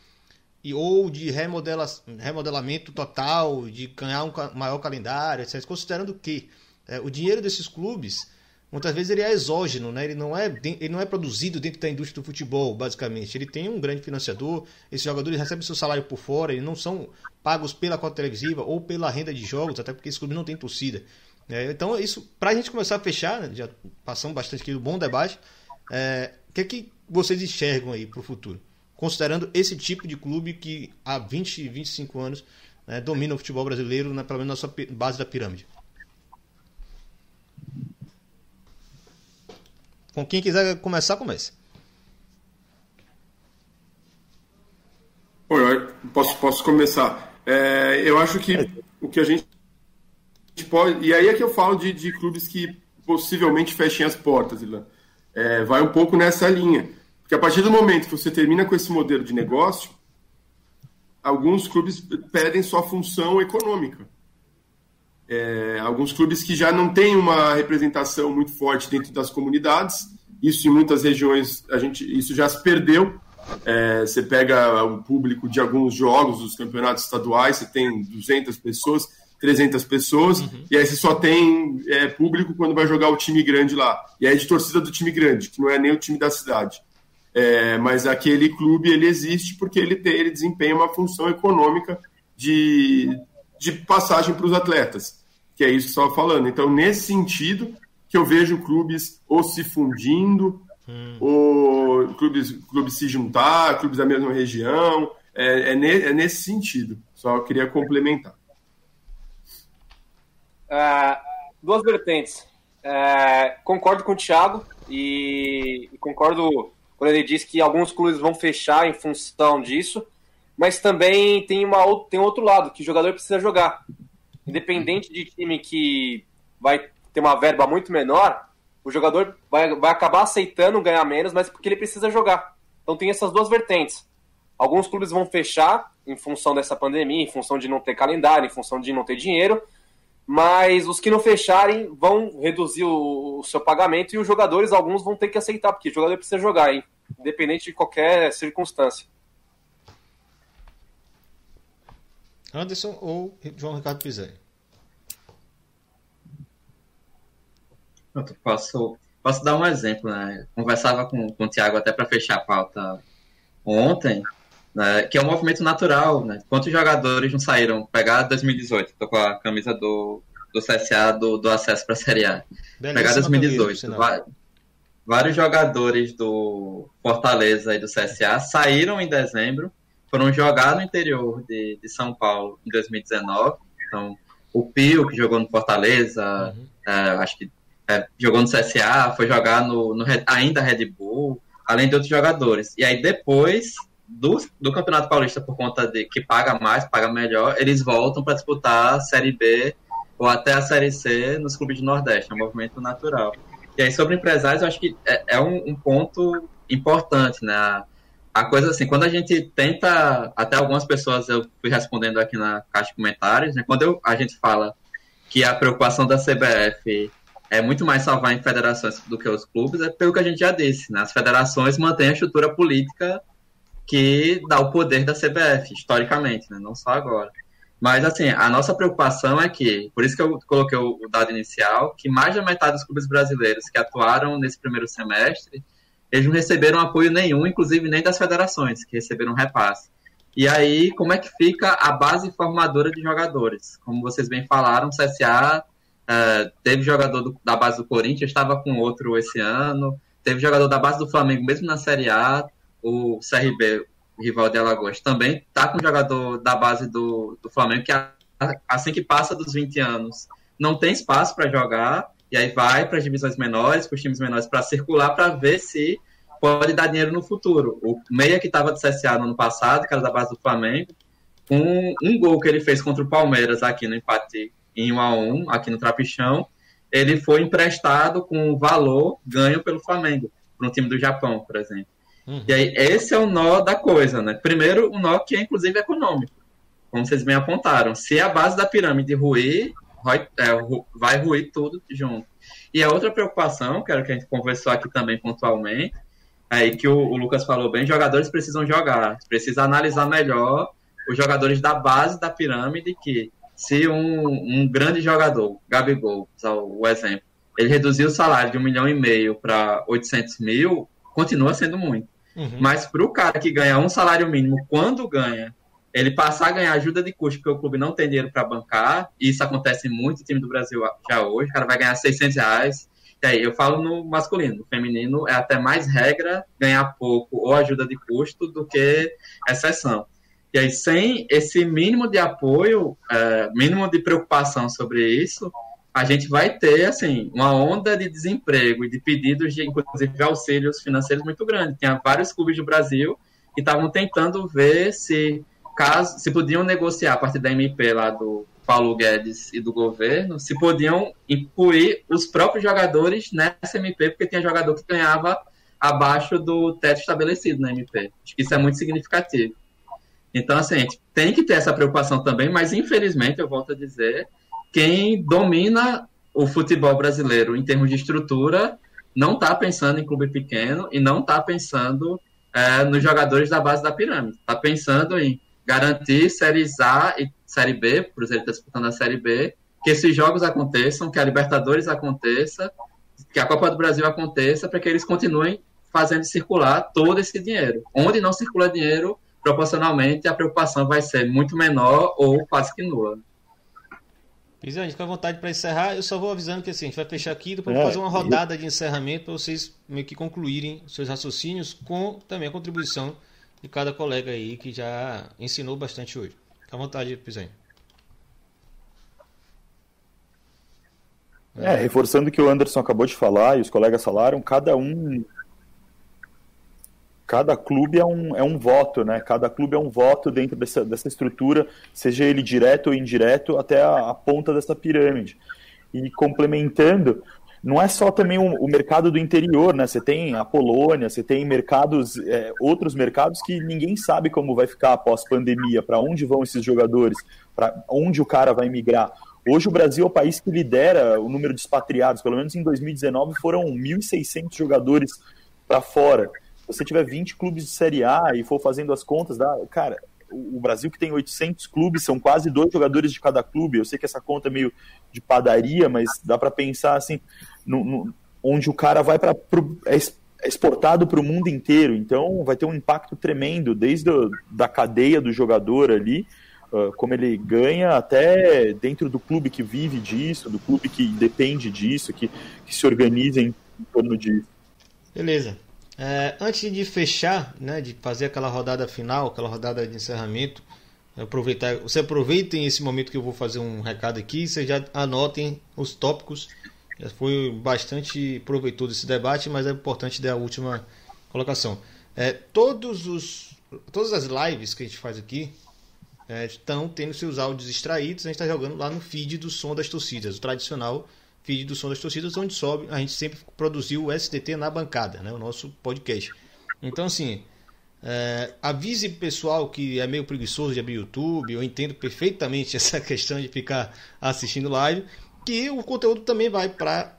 B: e ou de remodela, remodelamento total, de ganhar um maior calendário, etc. Considerando que é, o dinheiro desses clubes muitas vezes ele é exógeno, né? ele, não é, ele não é produzido dentro da indústria do futebol, basicamente. Ele tem um grande financiador, esses jogadores recebem seu salário por fora, eles não são pagos pela cota televisiva ou pela renda de jogos, até porque esse clube não tem torcida. É, então, isso, para a gente começar a fechar, né, já passamos bastante aqui do bom debate, é, o que é que vocês enxergam aí para o futuro? Considerando esse tipo de clube que há 20, 25 anos né, domina o futebol brasileiro, né, pelo menos na sua base da pirâmide. Com quem quiser começar, comece.
E: Oi, posso, posso começar. É, eu acho que o que a gente pode. E aí é que eu falo de, de clubes que possivelmente fechem as portas, Ilan. É, vai um pouco nessa linha. Porque a partir do momento que você termina com esse modelo de negócio, alguns clubes perdem sua função econômica. É, alguns clubes que já não têm uma representação muito forte dentro das comunidades, isso em muitas regiões a gente isso já se perdeu. É, você pega o público de alguns jogos dos campeonatos estaduais, você tem 200 pessoas, 300 pessoas, uhum. e aí você só tem é, público quando vai jogar o time grande lá. E aí é de torcida do time grande, que não é nem o time da cidade. É, mas aquele clube ele existe porque ele, tem, ele desempenha uma função econômica de, de passagem para os atletas que é isso que estava falando. Então, nesse sentido, que eu vejo clubes ou se fundindo, hum. ou clubes, clubes se juntar, clubes da mesma região. É, é, ne, é nesse sentido. Só queria complementar.
C: Uh, duas vertentes. Uh, concordo com o Thiago e, e concordo quando ele diz que alguns clubes vão fechar em função disso, mas também tem, uma, tem outro lado, que o jogador precisa jogar independente de time que vai ter uma verba muito menor, o jogador vai, vai acabar aceitando ganhar menos, mas porque ele precisa jogar. Então tem essas duas vertentes. Alguns clubes vão fechar em função dessa pandemia, em função de não ter calendário, em função de não ter dinheiro, mas os que não fecharem vão reduzir o, o seu pagamento e os jogadores, alguns vão ter que aceitar, porque o jogador precisa jogar, hein? independente de qualquer circunstância.
B: Anderson ou João Ricardo Pizarro?
F: Posso, posso dar um exemplo, né? Conversava com, com o Tiago até para fechar a pauta ontem, né? que é um movimento natural, né? Quantos jogadores não saíram pegar 2018? Tô com a camisa do, do CSA do, do acesso para a Série A. Belíssima pegar 2018. Camisa, vários jogadores do Fortaleza e do CSA saíram em dezembro foram jogar no interior de, de São Paulo em 2019. Então, o Pio, que jogou no Fortaleza, uhum. é, acho que é, jogou no CSA, foi jogar no, no, ainda Red Bull, além de outros jogadores. E aí, depois do, do Campeonato Paulista, por conta de que paga mais, paga melhor, eles voltam para disputar a Série B ou até a Série C nos clubes do Nordeste. É um movimento natural. E aí, sobre empresários, eu acho que é, é um, um ponto importante, né? a coisa assim, quando a gente tenta, até algumas pessoas eu fui respondendo aqui na caixa de comentários, né, quando eu, a gente fala que a preocupação da CBF é muito mais salvar em federações do que os clubes, é pelo que a gente já disse, né, as federações mantêm a estrutura política que dá o poder da CBF, historicamente, né, não só agora. Mas, assim, a nossa preocupação é que, por isso que eu coloquei o dado inicial, que mais da metade dos clubes brasileiros que atuaram nesse primeiro semestre eles não receberam apoio nenhum, inclusive nem das federações, que receberam repasse. E aí, como é que fica a base formadora de jogadores? Como vocês bem falaram, o CSA é, teve jogador do, da base do Corinthians, estava com outro esse ano, teve jogador da base do Flamengo, mesmo na Série A, o CRB, rival de Alagoas, também está com jogador da base do, do Flamengo, que assim que passa dos 20 anos, não tem espaço para jogar, e aí vai para as divisões menores, para os times menores, para circular, para ver se pode dar dinheiro no futuro. O meia que estava do CSA no ano passado, que era da base do Flamengo, com um gol que ele fez contra o Palmeiras aqui no empate em 1 a 1 aqui no Trapichão, ele foi emprestado com valor ganho pelo Flamengo, para um time do Japão, por exemplo. Uhum. E aí, esse é o nó da coisa, né? Primeiro, o nó que é inclusive econômico, como vocês bem apontaram. Se a base da pirâmide ruir, vai, é, vai ruir tudo junto. E a outra preocupação, que era que a gente conversou aqui também pontualmente, aí que o, o Lucas falou bem, jogadores precisam jogar, precisa analisar melhor os jogadores da base da pirâmide, que se um, um grande jogador, Gabigol, o exemplo, ele reduziu o salário de um milhão e meio para 800 mil, continua sendo muito. Uhum. Mas para o cara que ganha um salário mínimo, quando ganha, ele passar a ganhar ajuda de custo, porque o clube não tem dinheiro para bancar, e isso acontece muito no time do Brasil já hoje, o cara vai ganhar 600 reais. E aí, eu falo no masculino, no feminino é até mais regra ganhar pouco ou ajuda de custo do que exceção. E aí, sem esse mínimo de apoio, é, mínimo de preocupação sobre isso, a gente vai ter, assim, uma onda de desemprego e de pedidos de, inclusive, auxílios financeiros muito grande. Tinha vários clubes do Brasil que estavam tentando ver se caso se podiam negociar a partir da MP lá do Paulo Guedes e do governo, se podiam incluir os próprios jogadores nessa MP, porque tinha jogador que ganhava abaixo do teto estabelecido na MP. Acho que isso é muito significativo. Então, assim, a gente tem que ter essa preocupação também, mas infelizmente, eu volto a dizer, quem domina o futebol brasileiro em termos de estrutura não está pensando em clube pequeno e não está pensando é, nos jogadores da base da pirâmide. Está pensando em garantir séries A e Série B, o Cruzeiro está disputando a Série B, que esses jogos aconteçam, que a Libertadores aconteça, que a Copa do Brasil aconteça, para que eles continuem fazendo circular todo esse dinheiro. Onde não circula dinheiro, proporcionalmente, a preocupação vai ser muito menor ou quase que nula.
B: Pois é, a gente fica à vontade para encerrar. Eu só vou avisando que assim, a gente vai fechar aqui, depois é, fazer uma rodada de encerramento para vocês meio que concluírem seus raciocínios com também a contribuição de cada colega aí que já ensinou bastante hoje. Fica à vontade, Pisanho.
D: É, reforçando o que o Anderson acabou de falar e os colegas falaram, cada um. Cada clube é um, é um voto, né? Cada clube é um voto dentro dessa, dessa estrutura, seja ele direto ou indireto, até a, a ponta dessa pirâmide. E complementando, não é só também o, o, mercado do interior, né? Você tem a Polônia, você tem mercados, é, outros mercados que ninguém sabe como vai ficar após pandemia, para onde vão esses jogadores, para onde o cara vai migrar. Hoje o Brasil é o país que lidera o número de expatriados, pelo menos em 2019 foram 1.600 jogadores para fora. Você tiver 20 clubes de Série A e for fazendo as contas, dá, cara, o Brasil que tem 800 clubes, são quase dois jogadores de cada clube. Eu sei que essa conta é meio de padaria, mas dá para pensar assim, no, no, onde o cara vai para é, é exportado para o mundo inteiro. Então vai ter um impacto tremendo, desde da cadeia do jogador ali, uh, como ele ganha, até dentro do clube que vive disso, do clube que depende disso, que, que se organiza em torno disso.
B: Beleza. É, antes de fechar, né, de fazer aquela rodada final, aquela rodada de encerramento, aproveitar, você aproveitem esse momento que eu vou fazer um recado aqui, vocês já anotem os tópicos. Já foi bastante proveitoso esse debate, mas é importante dar a última colocação. É, todos os, todas as lives que a gente faz aqui é, estão tendo seus áudios extraídos, a gente está jogando lá no feed do som das torcidas, o tradicional feed do Som das Torcidas, onde sobe, a gente sempre produziu o STT na bancada, né, o nosso podcast. Então, assim, é, avise pessoal que é meio preguiçoso de abrir YouTube, eu entendo perfeitamente (laughs) essa questão de ficar assistindo live, que o conteúdo também vai para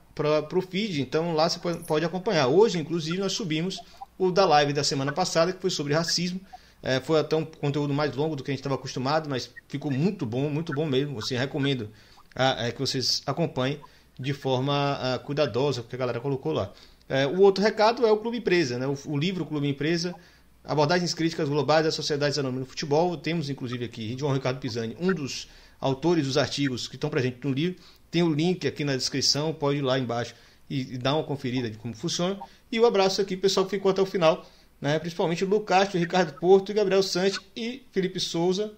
B: o feed, então lá você pode, acompanhar. Hoje, inclusive, nós subimos o da live da semana passada, que foi sobre racismo. É, foi até um conteúdo mais longo do que a gente estava acostumado, mas ficou muito bom, muito bom mesmo. Assim, recomendo a, é, que vocês acompanhem de forma uh, cuidadosa, que a galera colocou lá. É, o outro recado é o Clube Empresa, né? o, o livro Clube Empresa, Abordagens Críticas Globais das Sociedades Anônimas no Futebol. Temos, inclusive, aqui João Ricardo Pisani, um dos autores dos artigos que estão presentes no livro. Tem o link aqui na descrição, pode ir lá embaixo e, e dar uma conferida de como funciona. E o um abraço aqui, pessoal que ficou até o final, né? principalmente o Lucas, Ricardo Porto, Gabriel Santos e Felipe Souza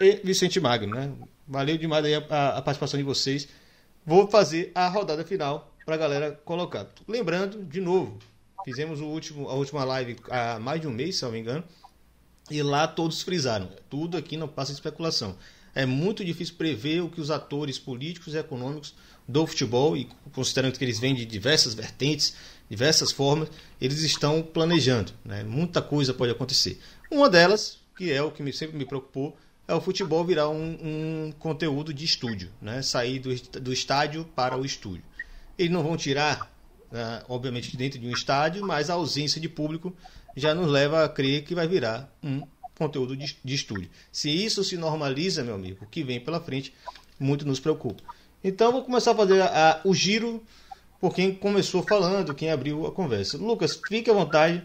B: e Vicente Magno. Né? Valeu demais aí a, a participação de vocês vou fazer a rodada final para a galera colocar. Lembrando, de novo, fizemos o último, a última live há mais de um mês, se não me engano, e lá todos frisaram. Tudo aqui não passa especulação. É muito difícil prever o que os atores políticos e econômicos do futebol, e considerando que eles vêm de diversas vertentes, diversas formas, eles estão planejando. Né? Muita coisa pode acontecer. Uma delas, que é o que sempre me preocupou, é o futebol virar um, um conteúdo de estúdio, né? sair do, do estádio para o estúdio. Eles não vão tirar, né, obviamente, dentro de um estádio, mas a ausência de público já nos leva a crer que vai virar um conteúdo de, de estúdio. Se isso se normaliza, meu amigo, o que vem pela frente muito nos preocupa. Então, vou começar a fazer a, a, o giro por quem começou falando, quem abriu a conversa. Lucas, fique à vontade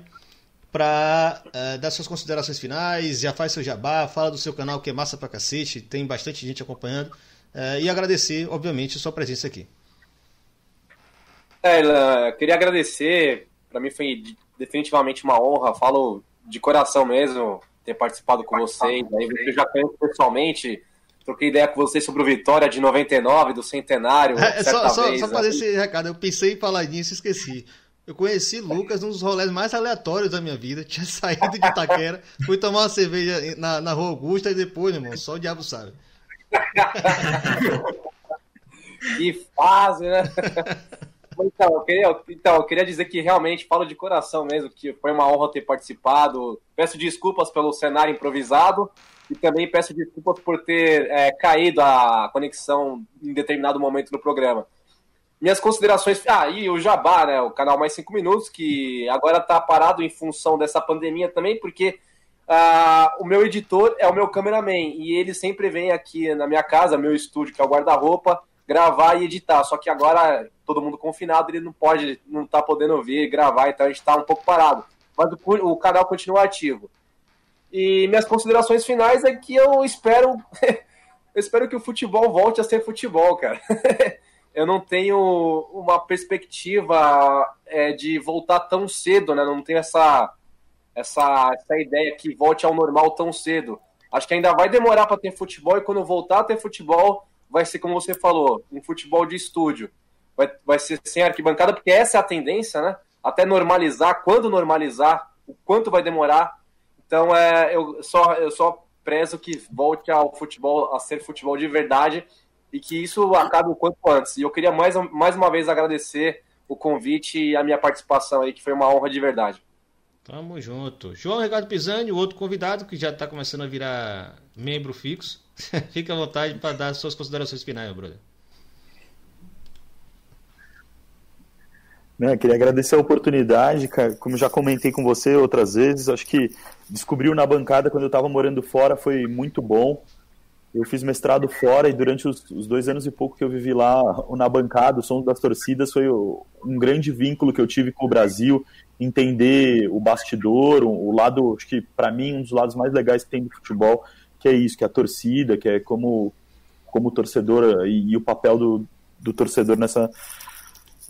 B: para uh, eh, dar suas considerações finais, já faz seu jabá, fala do seu canal que é massa pra cacete, tem bastante gente acompanhando, uh, e agradecer, obviamente, a sua presença aqui.
C: É, queria agradecer, para mim foi definitivamente uma honra, falo de coração mesmo, ter participado com vocês, aí eu já conheço pessoalmente, troquei ideia com vocês sobre o Vitória de 99, do Centenário.
B: É, só, só, só fazer esse recado, eu pensei em falar disso e esqueci. Eu conheci Lucas num dos rolês mais aleatórios da minha vida. (laughs) Tinha saído de Itaquera, fui tomar uma cerveja na, na Rua Augusta e depois, irmão, só o diabo sabe. (laughs)
C: que fase, né? (laughs) Então eu, queria, então, eu queria dizer que realmente falo de coração mesmo, que foi uma honra ter participado. Peço desculpas pelo cenário improvisado e também peço desculpas por ter é, caído a conexão em determinado momento do programa. Minhas considerações. Ah, e o Jabá, né? O canal Mais 5 Minutos, que agora está parado em função dessa pandemia também, porque ah, o meu editor é o meu cameraman e ele sempre vem aqui na minha casa, meu estúdio, que é o guarda-roupa, gravar e editar. Só que agora todo mundo confinado, ele não pode, não tá podendo ouvir, gravar, então a gente está um pouco parado. Mas o, o canal continua ativo. E minhas considerações finais é que eu espero. (laughs) eu espero que o futebol volte a ser futebol, cara. (laughs) eu não tenho uma perspectiva é, de voltar tão cedo, né? Não tenho essa, essa, essa ideia que volte ao normal tão cedo. Acho que ainda vai demorar para ter futebol e quando voltar a ter futebol, vai ser como você falou, um futebol de estúdio. Vai, vai ser sem arquibancada, porque essa é a tendência, né? Até normalizar, quando normalizar, o quanto vai demorar. Então, é, eu, só, eu só prezo que volte ao futebol, a ser futebol de verdade e que isso acabe o quanto antes. E eu queria mais, mais uma vez agradecer o convite e a minha participação aí, que foi uma honra de verdade.
B: Tamo junto. João Ricardo Pisani, o outro convidado que já está começando a virar membro fixo. (laughs) Fica à vontade para dar suas considerações finais, meu brother.
D: Né, queria agradecer a oportunidade, cara. Como já comentei com você outras vezes, acho que descobriu na bancada quando eu estava morando fora foi muito bom. Eu fiz mestrado fora e durante os, os, dois anos e pouco que eu vivi lá na bancada, o som das torcidas foi o, um grande vínculo que eu tive com o Brasil, entender o bastidor, o, o lado, acho que para mim um dos lados mais legais que tem do futebol, que é isso, que é a torcida, que é como como torcedor e, e o papel do, do torcedor nessa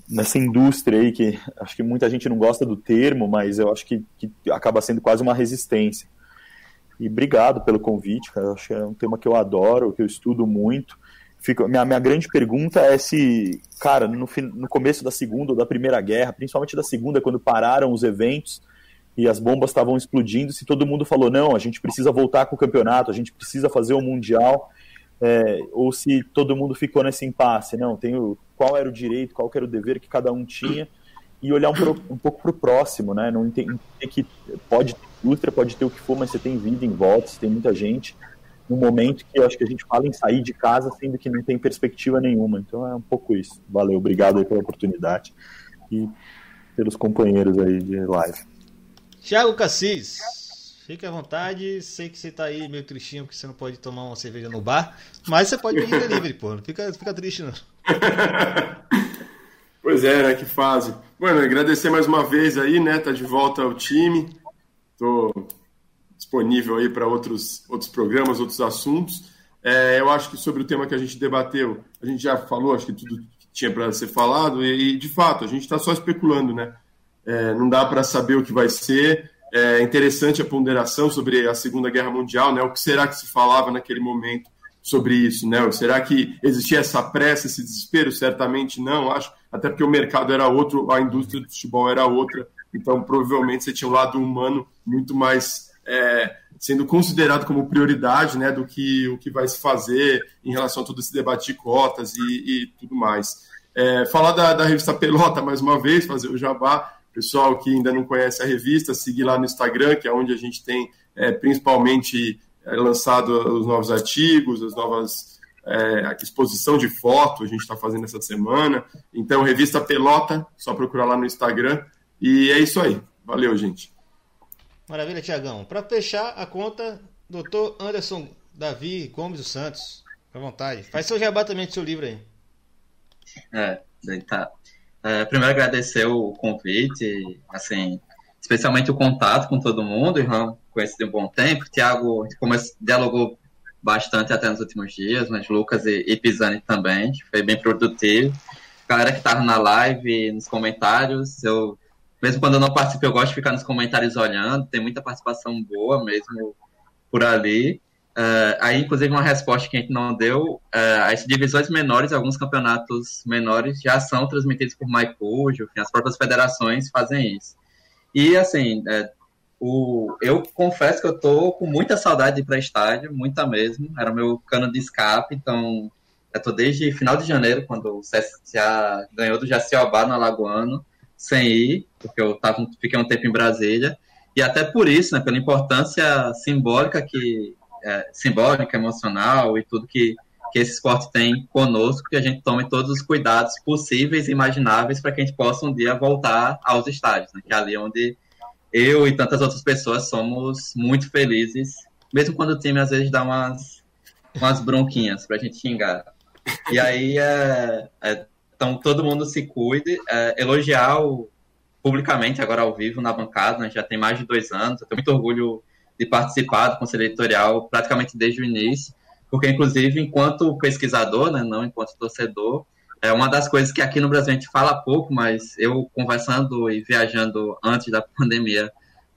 D: nessa indústria aí que acho que muita gente não gosta do termo, mas eu acho que, que acaba sendo quase uma resistência. E obrigado pelo convite, cara. Acho que é um tema que eu adoro, que eu estudo muito. Fico, minha, minha grande pergunta é se, cara, no, no começo da Segunda ou da Primeira Guerra, principalmente da Segunda, quando pararam os eventos e as bombas estavam explodindo, se todo mundo falou, não, a gente precisa voltar com o campeonato, a gente precisa fazer o Mundial, é, ou se todo mundo ficou nesse impasse, não, tem o, qual era o direito, qual era o dever que cada um tinha, e olhar um, pro, um pouco para o próximo, né? Não entender que pode ter indústria, pode ter o que for, mas você tem vida em volta, você tem muita gente. Num momento que eu acho que a gente fala em sair de casa, sendo que não tem perspectiva nenhuma. Então é um pouco isso. Valeu, obrigado aí pela oportunidade e pelos companheiros aí de live.
B: Thiago Cassis, fique à vontade. Sei que você tá aí meio tristinho porque você não pode tomar uma cerveja no bar, mas você pode pedir delivery, pô. Não fica, fica triste, não. (laughs)
E: Pois é, né? Que fase. Bueno, agradecer mais uma vez aí, né? Tá de volta ao time. Tô disponível aí para outros, outros programas, outros assuntos. É, eu acho que sobre o tema que a gente debateu, a gente já falou, acho que tudo que tinha para ser falado, e, de fato, a gente está só especulando, né? É, não dá para saber o que vai ser. É interessante a ponderação sobre a Segunda Guerra Mundial, né? O que será que se falava naquele momento sobre isso, né? Será que existia essa pressa, esse desespero? Certamente não, acho até porque o mercado era outro, a indústria do futebol era outra, então provavelmente você tinha um lado humano muito mais é, sendo considerado como prioridade né, do que o que vai se fazer em relação a todo esse debate de cotas e, e tudo mais. É, falar da, da, revista Pelota mais uma vez, fazer o jabá. Pessoal que ainda não conhece a revista, seguir lá no Instagram, que é onde a gente tem é, principalmente é, lançado os novos artigos, as novas é, exposição de foto, a gente está fazendo essa semana. Então, revista Pelota, só procurar lá no Instagram. E é isso aí. Valeu, gente.
B: Maravilha, Tiagão. Para fechar a conta, doutor Anderson Davi Gomes dos Santos. à vontade. Faz seu jabá também do seu livro aí.
F: É, tá. É, primeiro agradecer o convite, assim, especialmente o contato com todo mundo, Irmão, conhecido de um bom tempo. Tiago dialogou bastante até nos últimos dias, mas Lucas e, e Pisani também, foi bem produtivo. Galera que estava na live, nos comentários, eu mesmo quando eu não participo, eu gosto de ficar nos comentários olhando, tem muita participação boa mesmo por ali. Uh, aí, inclusive, uma resposta que a gente não deu, uh, as divisões menores, alguns campeonatos menores já são transmitidos por MyCujo, as próprias federações fazem isso. E, assim, uh, o, eu confesso que eu tô com muita saudade de ir para estádio, muita mesmo, era meu cano de escape, então eu tô desde final de janeiro, quando o CSA ganhou do Jaciobá no Alagoano, sem ir, porque eu tava, fiquei um tempo em Brasília, e até por isso, né, pela importância simbólica que é, simbólica, emocional e tudo que, que esse esporte tem conosco, que a gente tome todos os cuidados possíveis e imagináveis para que a gente possa um dia voltar aos estádios, né, que é ali onde eu e tantas outras pessoas somos muito felizes, mesmo quando o time às vezes dá umas, umas bronquinhas para a gente xingar. E aí é, é então, todo mundo se cuide. É, elogiar o, publicamente, agora ao vivo, na bancada, né? já tem mais de dois anos. Eu tenho muito orgulho de participar do Conselho Editorial praticamente desde o início, porque, inclusive, enquanto pesquisador, né, não enquanto torcedor, é uma das coisas que aqui no Brasil a gente fala pouco, mas eu conversando e viajando antes da (laughs) pandemia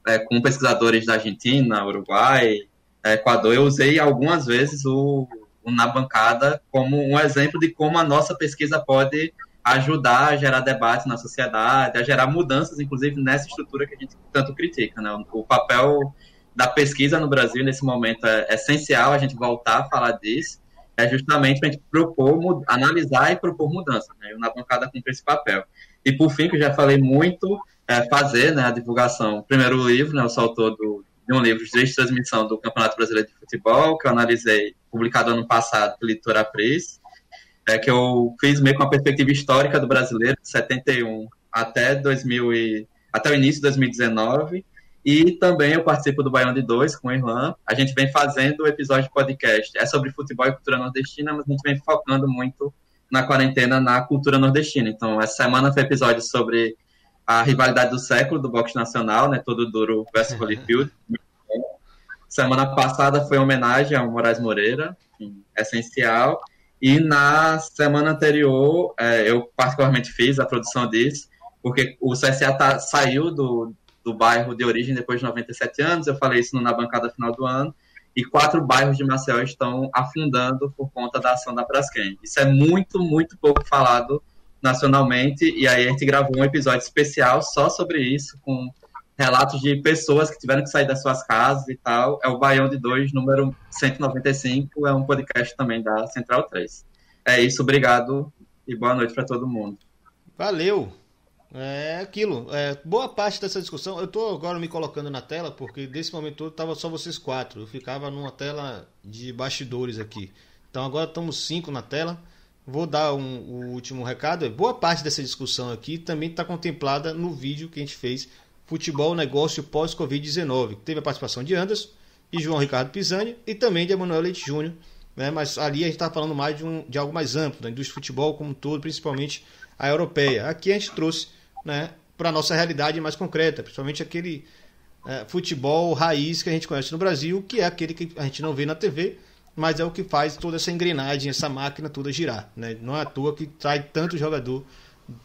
F: é, com pesquisadores da Argentina, Uruguai, Equador, eu usei algumas vezes o na bancada como um exemplo de como a nossa pesquisa pode ajudar a gerar debate na sociedade, a gerar mudanças, inclusive, nessa estrutura que a gente tanto critica. Né? O papel da pesquisa no Brasil, nesse momento, é essencial a gente voltar a falar disso, é justamente para a gente propor, analisar e propor mudanças. Né? Eu, na bancada, cumpro esse papel. E, por fim, que eu já falei muito, é fazer né, a divulgação. Primeiro, o livro, né, eu sou autor do, de um livro de transmissão do Campeonato Brasileiro de Futebol, que eu analisei, publicado ano passado pelo Editora Pris, é, que eu fiz meio com a perspectiva histórica do brasileiro, de 71 até, 2000 e, até o início de 2019, e também eu participo do Baião de Dois com o Irlan. A gente vem fazendo o episódio de podcast. É sobre futebol e cultura nordestina, mas a gente vem focando muito na quarentena na cultura nordestina. Então, essa semana foi episódio sobre a rivalidade do século do boxe nacional, né? Todo duro versus (laughs) Holyfield. Semana passada foi homenagem ao Moraes Moreira, enfim, essencial. E na semana anterior, é, eu particularmente fiz a produção disso, porque o CSA tá, saiu do, do bairro de origem depois de 97 anos, eu falei isso na bancada final do ano, e quatro bairros de Maceió estão afundando por conta da ação da Braskem. Isso é muito, muito pouco falado nacionalmente, e aí a gente gravou um episódio especial só sobre isso, com relatos de pessoas que tiveram que sair das suas casas e tal. É o Baião de 2, número 195, é um podcast também da Central 3. É isso, obrigado e boa noite para todo mundo.
B: Valeu! É aquilo. É, boa parte dessa discussão, eu estou agora me colocando na tela, porque desse momento todo estava só vocês quatro. Eu ficava numa tela de bastidores aqui. Então agora estamos cinco na tela. Vou dar um, o último recado. Boa parte dessa discussão aqui também está contemplada no vídeo que a gente fez Futebol Negócio Pós-Covid-19. Teve a participação de Anderson e João Ricardo Pisani e também de Emanuel Leite Júnior. Né? Mas ali a gente está falando mais de, um, de algo mais amplo, da indústria de futebol como um todo, principalmente a europeia. Aqui a gente trouxe né, para a nossa realidade mais concreta, principalmente aquele é, futebol raiz que a gente conhece no Brasil, que é aquele que a gente não vê na TV, mas é o que faz toda essa engrenagem, essa máquina toda girar. Né? Não é à toa que trai tanto jogador,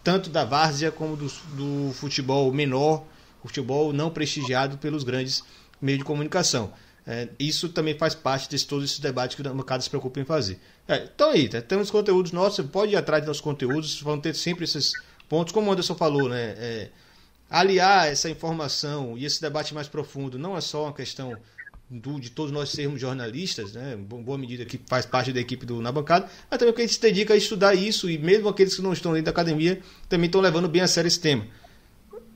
B: tanto da várzea como do, do futebol menor, futebol não prestigiado pelos grandes meios de comunicação. É, isso também faz parte de todos esses debates que o mercado se preocupa em fazer. É, então aí, né, temos conteúdos nossos, você pode ir atrás dos nossos conteúdos, vão ter sempre esses pontos, como o Anderson falou, né? É, aliar essa informação e esse debate mais profundo não é só uma questão do, de todos nós sermos jornalistas, né, boa medida que faz parte da equipe do Na Bancada, mas também porque a gente se dedica a estudar isso e mesmo aqueles que não estão dentro da academia também estão levando bem a sério esse tema.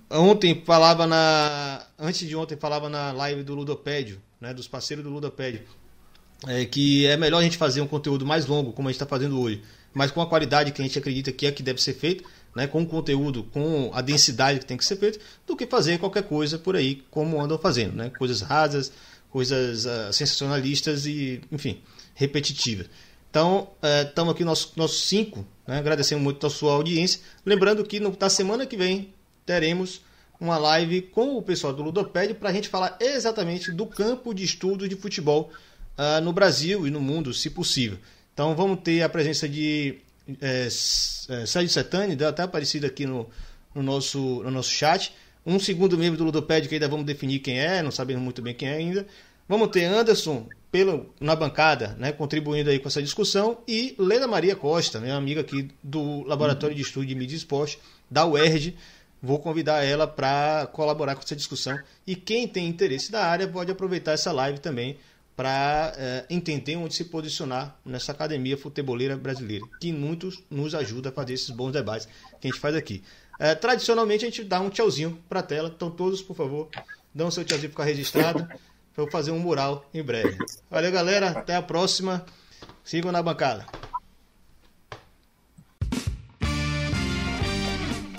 B: Ontem falava na. Antes de ontem falava na live do Ludopédio, né, dos parceiros do Ludopédia, é que é melhor a gente fazer um conteúdo mais longo, como a gente está fazendo hoje, mas com a qualidade que a gente acredita que é que deve ser feito, né, com o conteúdo, com a densidade que tem que ser feito, do que fazer qualquer coisa por aí, como andam fazendo, né, coisas rasas, coisas uh, sensacionalistas e, enfim, repetitivas. Então, estamos uh, aqui nossos nosso cinco, né, agradecendo muito a sua audiência, lembrando que no, na semana que vem teremos uma live com o pessoal do Ludopédio para a gente falar exatamente do campo de estudo de futebol uh, no Brasil e no mundo, se possível. Então vamos ter a presença de é, Sérgio Setani, até aparecido aqui no, no, nosso, no nosso chat. Um segundo membro do Ludopédio que ainda vamos definir quem é, não sabemos muito bem quem é ainda. Vamos ter Anderson pelo, na bancada, né, contribuindo aí com essa discussão, e Leda Maria Costa, minha amiga aqui do Laboratório de Estudo de Mídia e Esporte, da UERJ. Vou convidar ela para colaborar com essa discussão. E quem tem interesse da área pode aproveitar essa live também para é, entender onde se posicionar nessa academia futeboleira brasileira, que muitos nos ajuda a fazer esses bons debates que a gente faz aqui. É, tradicionalmente a gente dá um tchauzinho para a tela, então todos, por favor, dão seu tchauzinho para ficar registrado. Vou fazer um mural em breve. Valeu, galera. Até a próxima. Sigam na bancada.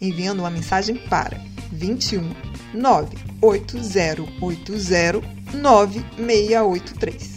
A: enviando uma mensagem para 21 98080 9683.